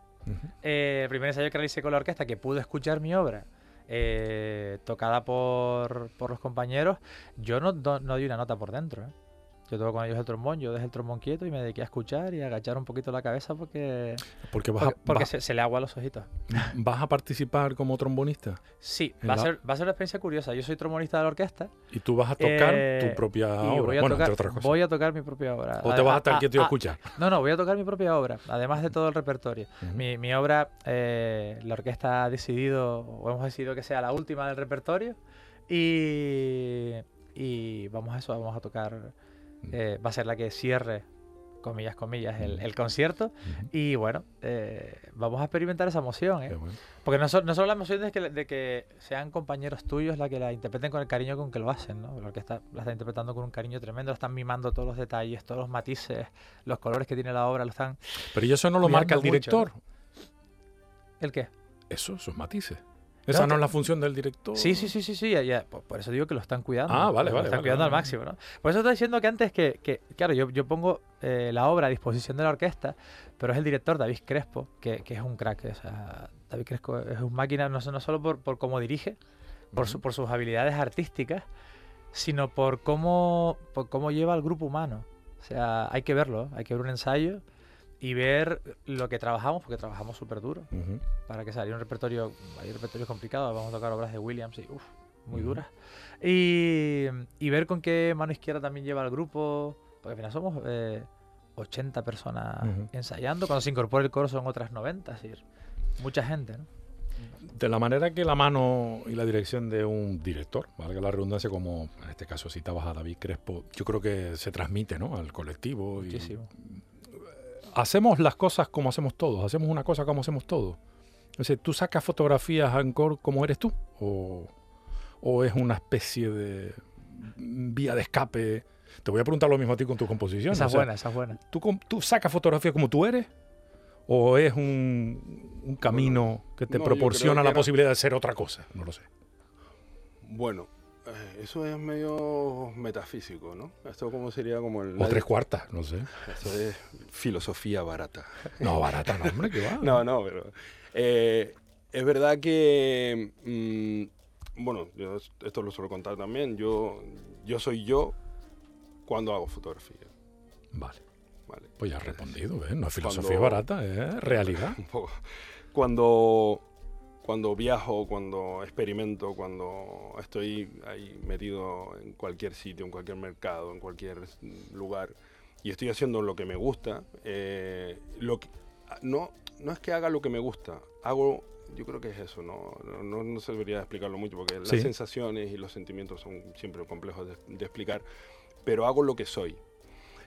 eh, el primer ensayo que realicé con la orquesta, que pude escuchar mi obra eh, tocada por, por, los compañeros, yo no, no, di una nota por dentro. ¿eh? Yo toco con ellos el trombón, yo dejé el trombón quieto y me dediqué a escuchar y a agachar un poquito la cabeza porque, porque, porque, se, le agua a los ojitos. ¿Vas a participar como trombonista? Sí, va a, ser, va a ser una experiencia curiosa. Yo soy trombonista de la orquesta. ¿Y tú vas a tocar tu eh, propia obra? Voy a, bueno, tocar, otras cosas. voy a tocar mi propia obra. ¿O te vas a estar quieto y a escuchar? No, no, voy a tocar mi propia obra, además de todo el repertorio. mi, mi, obra, eh, la orquesta ha decidido, o hemos decidido que sea la última del repertorio. Y, y vamos a eso, vamos a tocar eh, va a ser la que cierre, comillas, comillas, el, concierto. Y bueno, eh, vamos a experimentar esa emoción. ¿eh? Porque no, no solo la emoción de que, de que sean compañeros tuyos la que la interpreten con el cariño con que lo hacen, ¿no? Porque está, la está interpretando con un cariño tremendo, están mimando todos los detalles, todos los matices, los colores que tiene la obra, lo están. Pero eso no lo marca el director? ¿El qué? Eso, sus matices. Esa no, es la función del director. Sí, sí, sí, sí, sí. por, eso digo que lo están cuidando. Ah, vale, lo vale. están cuidando al máximo, ¿no? Por eso estoy diciendo que antes que, que claro, yo, yo pongo eh, la obra a disposición de la orquesta, pero es el director David Crespo, que, que es un crack. O sea, David Crespo es un máquina no, no solo por, por cómo dirige, por, su, por sus habilidades artísticas, sino por cómo, por cómo lleva al grupo humano. O sea, hay que verlo, hay que ver un ensayo y ver lo que trabajamos, porque trabajamos súper duro, para que salga un repertorio, hay repertorios complicados, vamos a tocar obras de Williams y uff, muy duras. Y, y, ver con qué mano izquierda también lleva el grupo, porque al final somos 80 eh, personas ensayando, cuando se incorpora el coro son otras 90, es decir, mucha gente, ¿no? De la manera que la mano y la dirección de un director, valga la redundancia, como en este caso citabas a David Crespo, yo creo que se transmite ¿no? al colectivo. Muchísimo. Y, hacemos las cosas como hacemos todos, hacemos una cosa como hacemos todos. O ¿tú sacas fotografías Anchor como eres tú? ¿O, es una especie de vía de escape? Te voy a preguntar lo mismo a ti con tu composición. Esa es buena, esa es buena. ¿tú, ¿Tú sacas fotografías como tú eres? ¿O es un, camino que te proporciona la posibilidad de ser otra cosa? No lo sé. Bueno, eso es medio metafísico, ¿no? Esto como sería como el... O tres cuartas, no sé. Esto es filosofía barata. No, barata no, hombre, que va. no, no, pero... Eh, es verdad que... Mm, bueno, yo esto lo suelo contar también. Yo, yo soy yo cuando hago fotografía. Vale. vale. Pues ya has respondido, ¿eh? No es filosofía barata, es realidad. Cuando cuando viajo, cuando experimento, cuando estoy ahí metido en cualquier sitio, en cualquier mercado, en cualquier lugar, y estoy haciendo lo que me gusta, eh, lo no, no es que haga lo que me gusta, hago, yo creo que es eso, no, no, no se debería explicarlo mucho, porque las sensaciones y los sentimientos son siempre complejos de, de explicar, pero hago lo que soy.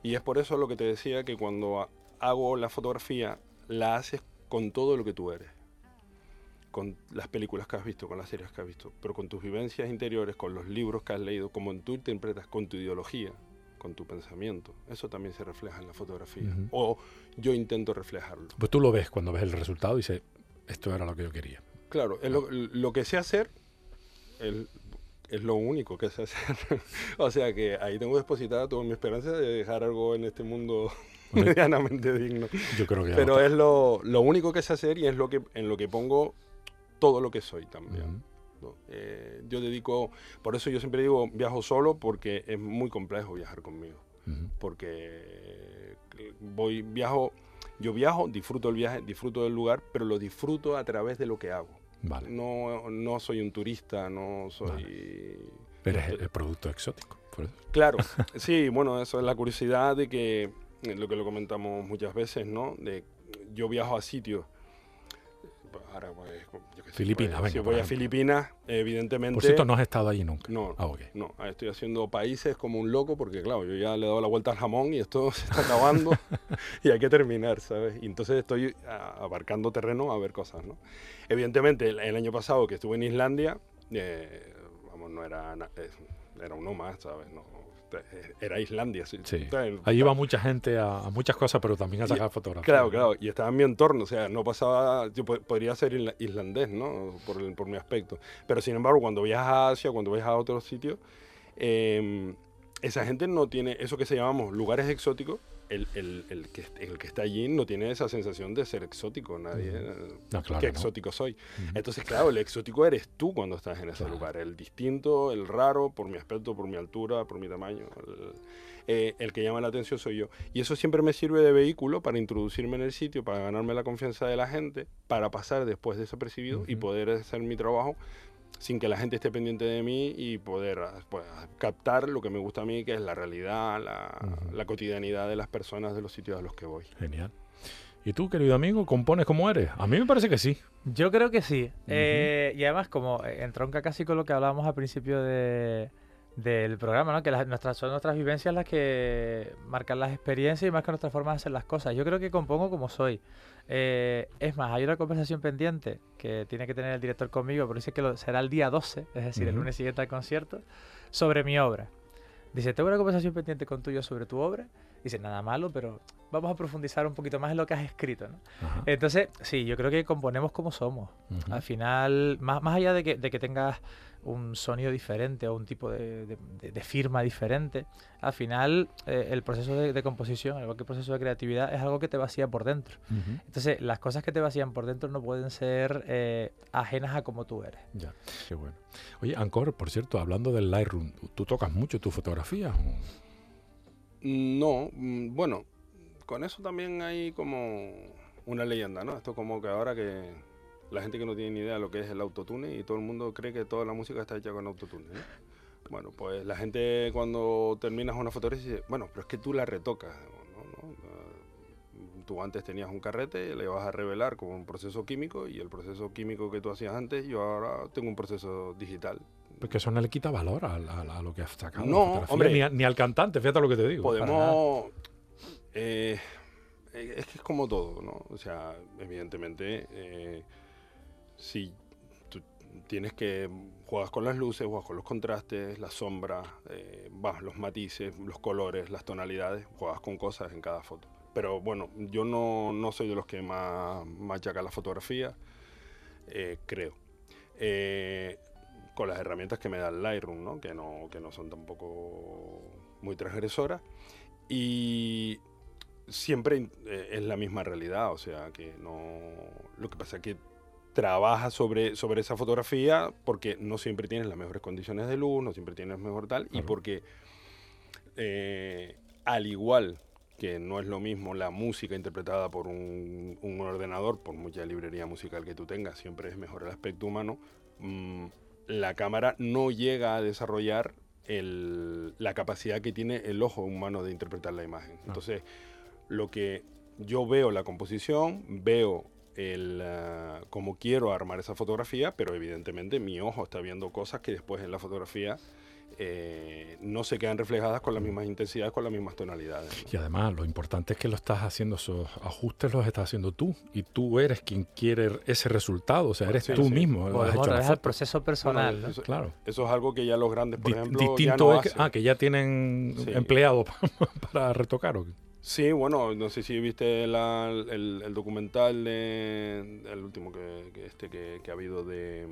Y es por eso lo que te decía, que cuando hago la fotografía, la haces con todo lo que tú eres con las películas que has visto, con las series que has visto, pero con tus vivencias interiores, con los libros que has leído, como tú interpretas, con tu ideología, con tu pensamiento. Eso también se refleja en la fotografía. O yo intento reflejarlo. Pues tú lo ves cuando ves el resultado y dices, esto era lo que yo quería. Claro, lo, que sé hacer es lo único que sé hacer. o sea que ahí tengo depositada toda mi esperanza de dejar algo en este mundo medianamente digno. Yo creo que Pero es lo, lo, único que sé hacer y es lo que en lo que pongo todo lo que soy también. Eh, yo dedico, por eso yo siempre digo viajo solo porque es muy complejo viajar conmigo. Porque voy, viajo, yo viajo, disfruto el viaje, disfruto del lugar, pero lo disfruto a través de lo que hago. No, no soy un turista, no soy... Pero es el producto exótico. Claro, sí, bueno, eso es la curiosidad de que, lo que lo comentamos muchas veces, ¿no? De yo viajo a sitios ahora pues, Filipinas, pues, si voy a Filipinas, evidentemente... Por cierto, no has estado allí nunca. No, ah, no, estoy haciendo países como un loco porque, claro, yo ya le he dado la vuelta al jamón y esto se está acabando y hay que terminar, ¿sabes? Y entonces estoy abarcando terreno a ver cosas, ¿no? Evidentemente, el, año pasado que estuve en Islandia, eh, vamos, no era... era uno más, ¿sabes? No, era Islandia. Sí. Ahí iba mucha gente a, muchas cosas, pero también a sacar fotografías. Claro, claro. Y estaba en mi entorno. O sea, no pasaba. Yo podría ser islandés, ¿no? Por, por mi aspecto. Pero sin embargo, cuando viajas a Asia, cuando viajas a otros sitios, eh, esa gente no tiene eso que se llamamos lugares exóticos. El, el, el, que, el que está allí no tiene esa sensación de ser exótico, nadie. No, claro, ¿Qué exótico soy? Entonces, claro, el exótico eres tú cuando estás en ese lugar. El distinto, el raro, por mi aspecto, por mi altura, por mi tamaño. Eh, el, que llama la atención soy yo. Y eso siempre me sirve de vehículo para introducirme en el sitio, para ganarme la confianza de la gente, para pasar después desapercibido y poder hacer mi trabajo sin que la gente esté pendiente de mí y poder pues, captar lo que me gusta a mí, que es la realidad, la, cotidianidad de las personas de los sitios a los que voy. Genial. ¿Y tú, querido amigo, compones como eres? A mí me parece que sí. Yo creo que sí. Eh, y además, como entronca casi con lo que hablábamos al principio de, del programa, ¿no? que nuestras, son nuestras vivencias las que marcan las experiencias y marcan nuestra forma de hacer las cosas. Yo creo que compongo como soy. Eh, es más, hay una conversación pendiente que tiene que tener el director conmigo, pero dice que será el día 12, es decir, el lunes siguiente al concierto, sobre mi obra. Dice, tengo una conversación pendiente con tuyo sobre tu obra dice nada malo, pero vamos a profundizar un poquito más en lo que has escrito. ¿no? Entonces, sí, yo creo que componemos como somos. Al final, más, más allá de que, de que tengas un sonido diferente o un tipo de, firma diferente, al final eh, el proceso de, composición, igual que el proceso de creatividad, es algo que te vacía por dentro. Entonces, las cosas que te vacían por dentro no pueden ser eh, ajenas a como tú eres. Ya, qué bueno. Oye, Ancor, por cierto, hablando del Lightroom, ¿tú tocas mucho tu fotografía? No, mm, bueno, con eso también hay como una leyenda, ¿no? Esto como que ahora que la gente que no tiene ni idea de lo que es el autotune y todo el mundo cree que toda la música está hecha con autotune. Bueno, pues la gente cuando terminas una fotografía dice, bueno, pero es que tú la retocas. ¿no? Tú antes tenías un carrete, le vas a revelar con un proceso químico y el proceso químico que tú hacías antes, yo ahora tengo un proceso digital. Porque eso no le quita valor a, lo que has sacado. No, hombre, ni, al cantante, fíjate lo que te digo. Podemos... Eh, es que es como todo, ¿no? O sea, evidentemente... Eh, si tú tienes que juegas con las luces, juegas con los contrastes, las sombras, eh, los matices, los colores, las tonalidades, juegas con cosas en cada foto. Pero bueno, yo no, no soy de los que más machaca la fotografía, eh, creo. Eh, con las herramientas que me da el Lightroom, ¿no? Que, no, que no son tampoco muy transgresoras. Y siempre es la misma realidad, o sea que no... Lo que pasa es que trabaja sobre, sobre esa fotografía porque no siempre tienes las mejores condiciones de luz, no siempre tienes mejor tal, y porque eh, al igual que no es lo mismo la música interpretada por un, ordenador, por mucha librería musical que tú tengas, siempre es mejor el aspecto humano, mm, la cámara no llega a desarrollar la capacidad que tiene el ojo humano de interpretar la imagen. Entonces, lo que yo veo la composición, veo el, uh, cómo quiero armar esa fotografía, pero evidentemente mi ojo está viendo cosas que después en la fotografía eh, no se quedan reflejadas con las mismas intensidades, con las mismas tonalidades. Y además lo importante es que lo estás haciendo, esos ajustes los estás haciendo tú y tú eres quien quiere ese resultado, o sea, eres tú mismo. es el proceso personal. eso, claro. Eso es algo que ya los grandes, por ejemplo, distinto ya ah, que ya tienen empleados para retocar. ¿o Sí, bueno, no sé si viste el, documental, de, el último que, este que, ha habido de,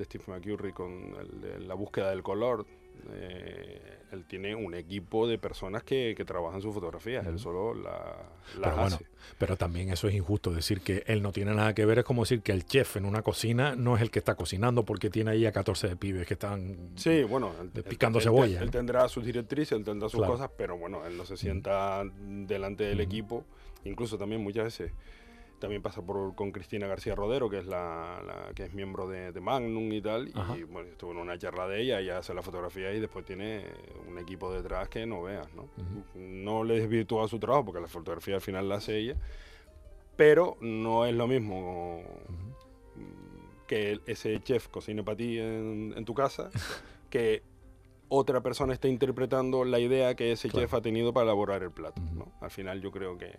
Steve McCurry con la búsqueda del color. Eh, él tiene un equipo de personas que, trabajan sus fotografías, él solo la, pero hace. pero también eso es injusto, decir que él no tiene nada que ver, es como decir que el chef en una cocina no es el que está cocinando porque tiene ahí a 14 de pibes que están sí, bueno, picando cebolla. Él, tendrá sus directrices, él tendrá sus cosas, pero bueno, él no se sienta delante del equipo, incluso también muchas veces también pasa por, con Cristina García Rodero, que es la, que es miembro de, Magnum y tal. Y bueno, estuvo en una charla de ella, ella hace la fotografía y después tiene un equipo detrás que no veas, ¿no? No le desvirtúa su trabajo porque la fotografía al final la hace ella, pero no es lo mismo que ese chef cocine para ti en, tu casa que otra persona esté interpretando la idea que ese chef ha tenido para elaborar el plato. ¿no? Al final yo creo que,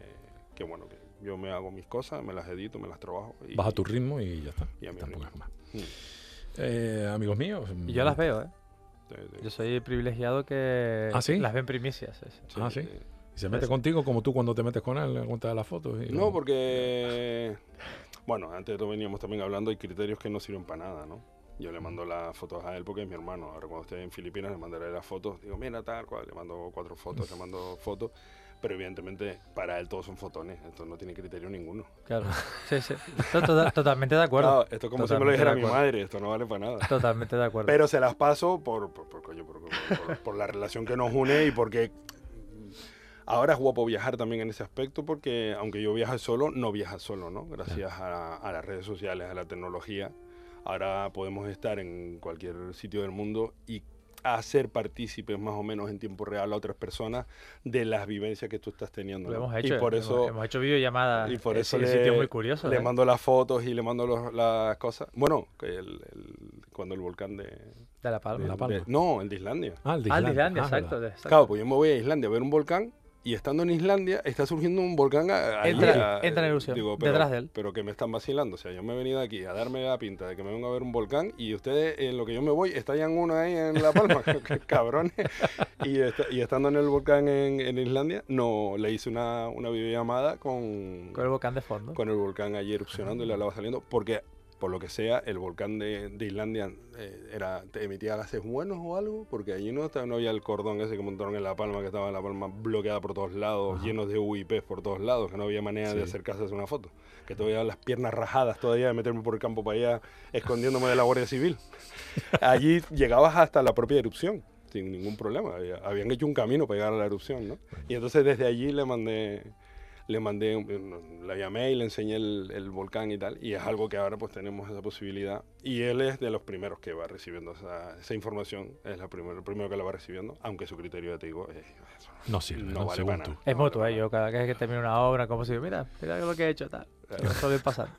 que bueno, que yo me hago mis cosas, me las edito, me las trabajo. Y, Vas a tu ritmo y ya está. Y a mi ritmo. Más. Mm. Eh, amigos míos. Y yo las veo, ¿eh? Yo soy privilegiado que ¿Ah, las ven primicias. ah, sí. ¿Y se mete contigo como tú cuando te metes con él, le cuenta de las fotos? no, porque... Bueno, antes de todo veníamos también hablando, hay criterios que no sirven para nada, ¿no? Yo le mando las fotos a él porque es mi hermano. Ahora cuando esté en Filipinas le mandaré las fotos. Digo, mira, tal cual. Le mando cuatro fotos, le mando fotos pero evidentemente para él todos son fotones, esto no tiene criterio ninguno. Claro, sí, sí, totalmente de acuerdo. esto es como si me lo dijera mi madre, esto no vale para nada. Totalmente de acuerdo. Pero se las paso por, por, por, la relación que nos une y porque ahora es guapo viajar también en ese aspecto porque aunque yo viaje solo, no viaja solo, ¿no? Gracias a, a las redes sociales, a la tecnología. Ahora podemos estar en cualquier sitio del mundo y hacer partícipes más o menos en tiempo real a otras personas de las vivencias que tú estás teniendo. Lo hemos hecho, y por eso, hemos, hecho videollamadas. Y por eso le, muy curioso. Le ¿eh? mando las fotos y le mando las cosas. Bueno, el, cuando el volcán de... De La Palma. no, el de Islandia. Ah, el de Islandia, ah, exacto, Claro, pues yo me voy a Islandia a ver un volcán y estando en Islandia está surgiendo un volcán. Entra, entra en erupción, detrás de él. Pero que me están vacilando. O sea, yo me he venido aquí a darme la pinta de que me vengo a ver un volcán y ustedes, en lo que yo me voy, estallan uno ahí en La Palma, cabrones. Y, y, estando en el volcán en, en, Islandia, no le hice una, una videollamada con... Con el volcán de fondo. Con el volcán allí erupcionando y le hablaba saliendo, porque por lo que sea, el volcán de, Islandia eh, era, emitía gases buenos o algo, porque allí no, no había el cordón ese que montaron en La Palma, que estaba en La Palma bloqueada por todos lados, llenos de UIPs por todos lados, que no había manera de acercarse a hacer una foto. Que todavía las piernas rajadas todavía de meterme por el campo para allá, escondiéndome de la Guardia Civil. allí llegabas hasta la propia erupción sin ningún problema. Habían hecho un camino para llegar a la erupción, ¿no? Y entonces desde allí le mandé le mandé, la llamé y le enseñé el, volcán y tal, y es algo que ahora pues tenemos esa posibilidad. Y él es de los primeros que va recibiendo esa, esa información, es la primero, el primero que la va recibiendo, aunque su criterio, te digo, no sirve, no, vale para Es mutuo, ¿eh? yo cada vez que termino una obra, como si, mira, mira lo que he hecho, tal, suele pasar.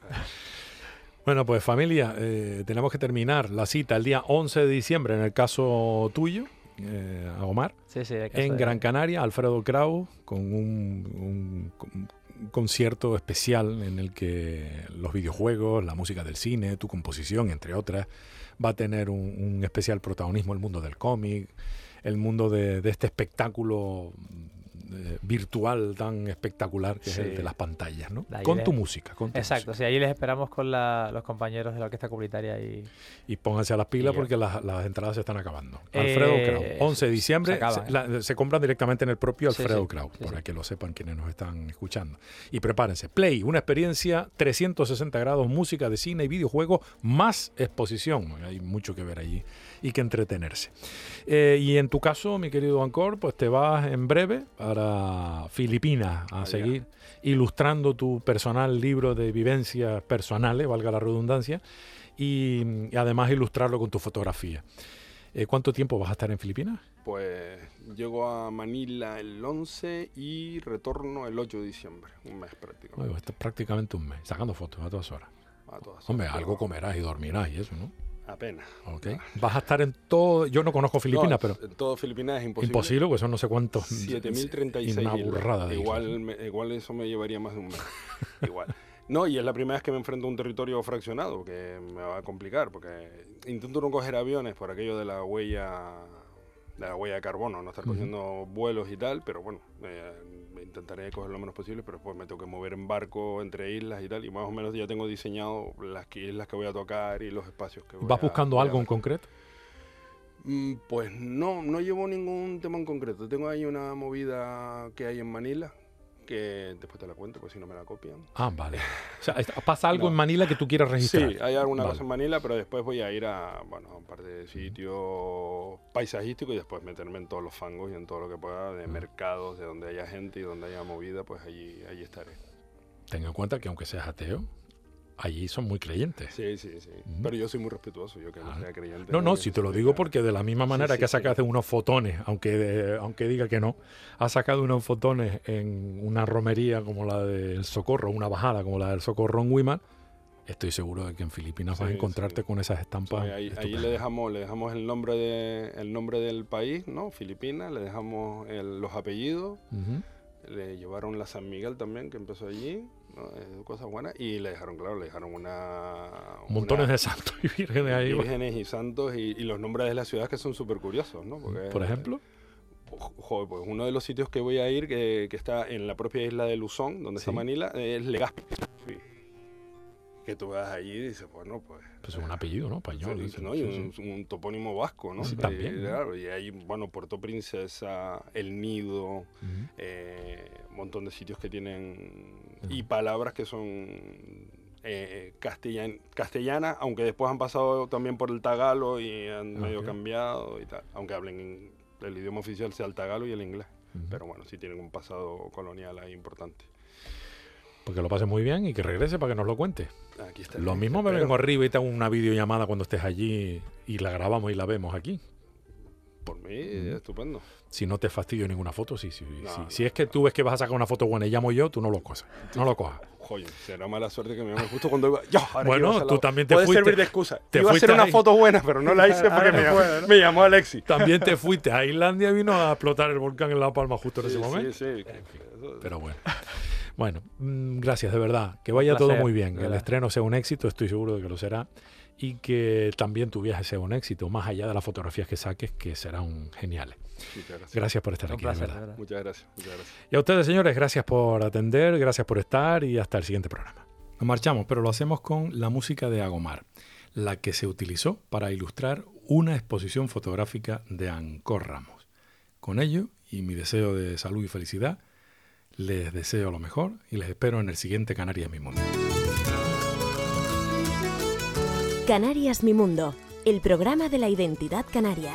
Bueno, pues familia, eh, tenemos que terminar la cita el día 11 de diciembre en el caso tuyo eh, a Omar, en Gran Canaria, Alfredo Krau, con un, concierto especial en el que los videojuegos, la música del cine, tu composición, entre otras, va a tener un, especial protagonismo el mundo del cómic, el mundo de, de este espectáculo eh, virtual tan espectacular que es el de las pantallas, ¿no? con tu música. Con Exacto, sí, ahí les esperamos con los compañeros de la orquesta comunitaria y... Y pónganse a las pilas porque las, entradas se están acabando. Alfredo eh, 11 de diciembre, ¿eh? se, compran directamente en el propio Alfredo sí, para que lo sepan quienes nos están escuchando. Y prepárense, Play, una experiencia 360 grados, música de cine y videojuegos, más exposición. Hay mucho que ver allí y que entretenerse. Eh, y en tu caso, mi querido Ancor, pues te vas en breve para Filipinas a seguir ilustrando tu personal libro de vivencias personales, valga la redundancia, y, además ilustrarlo con tu fotografía. Eh, ¿Cuánto tiempo vas a estar en Filipinas? Pues llego a Manila el 11 y retorno el 8 de diciembre, un mes prácticamente. prácticamente un mes, sacando fotos a todas horas. A todas horas. Hombre, algo comerás y dormirás y eso, ¿no? Apenas. Okay. Vas a estar en todo. Yo no conozco Filipinas, pero. En todo Filipinas es imposible. Imposible, pues son no sé cuántos. 7036. Una burrada de igual, igual eso me llevaría más de un mes. igual. No, y es la primera vez que me enfrento a un territorio fraccionado, que me va a complicar, porque intento no coger aviones por aquello de la huella de la huella de carbono, no estar cogiendo vuelos y tal, pero bueno, eh, intentaré coger lo menos posible, pero después me tengo que mover en barco entre islas y tal, y más o menos ya tengo diseñado las islas que voy a tocar y los espacios que voy ¿Vas buscando algo en concreto? Mm, pues no, no llevo ningún tema en concreto. Tengo ahí una movida que hay en Manila, que después te la cuento, pues si no me la copian. Ah, vale. O sea, ¿pasa algo en Manila que tú quieras registrar? Sí, hay alguna cosa en Manila, pero después voy a ir a, bueno, un par de sitios paisajísticos y después meterme en todos los fangos y en todo lo que pueda, de mercados, de donde haya gente y donde haya movida, pues allí, allí estaré. Ten en cuenta que aunque seas ateo, allí son muy creyentes. Sí, sí, sí. Pero yo soy muy respetuoso, yo que no ah. sea creyente. No, no, si te lo digo porque de la misma manera que ha sacado unos fotones, aunque, aunque diga que no, ha sacado unos fotones en una romería como la del Socorro, una bajada como la del Socorro en Wiman, estoy seguro de que en Filipinas vas a encontrarte con esas estampas. ahí, le dejamos, le dejamos el nombre de, el nombre del país, ¿no? Filipinas, le dejamos los apellidos. Le llevaron la San Miguel también, que empezó allí. Eh, cosas buenas. Y le dejaron, claro, le dejaron una... Montones de santos y vírgenes ahí. Vírgenes y santos y, los nombres de las ciudades que son súper curiosos, ¿no? Por ejemplo. Joder, pues uno de los sitios que voy a ir, que, que está en la propia isla de Luzón, donde está Manila, es Legazpi que tú vas allí y dices, bueno, pues... Pues es un apellido, ¿no? Español. ¿no? Y un, topónimo vasco, ¿no? Sí, también. Y, claro, y hay, bueno, Puerto Princesa, El Nido, eh, un montón de sitios que tienen... Y palabras que son eh, castellana, aunque después han pasado también por el tagalo y han medio cambiado y tal, aunque hablen el idioma oficial sea el tagalo y el inglés. Pero bueno, sí tienen un pasado colonial ahí importante. Porque lo pases muy bien y que regrese para que nos lo cuente. Aquí está, lo mismo me vengo arriba y te hago una videollamada cuando estés allí y la grabamos y la vemos aquí. Por mí, estupendo. Si no te fastidio ninguna foto, sí, sí. si es que tú ves que vas a sacar una foto buena y llamo yo, tú no lo cojas. No lo cojas. Joder, será mala suerte que me llame justo cuando iba. Yo, bueno, tú también te Puede fuiste. servir de excusa. Te iba a hacer una foto buena, pero no la hice porque me, llamó, me llamó Alexi. También te fuiste a Islandia y vino a explotar el volcán en La Palma justo en ese momento. Sí, sí. Pero bueno. Bueno, mm, gracias, de verdad. Que vaya todo muy bien. Que el estreno sea un éxito, estoy seguro de que lo será. Y que también tu viaje sea un éxito, más allá de las fotografías que saques, que serán geniales. Gracias. gracias. por estar aquí. Muchas gracias, muchas gracias. Y a ustedes, señores, gracias por atender, gracias por estar y hasta el siguiente programa. Nos marchamos, pero lo hacemos con la música de Agomar, la que se utilizó para ilustrar una exposición fotográfica de Ancor Ramos. Con ello, y mi deseo de salud y felicidad, les deseo lo mejor y les espero en el siguiente Canarias Mi Mundo. Canarias Mi Mundo, el programa de la identidad canaria.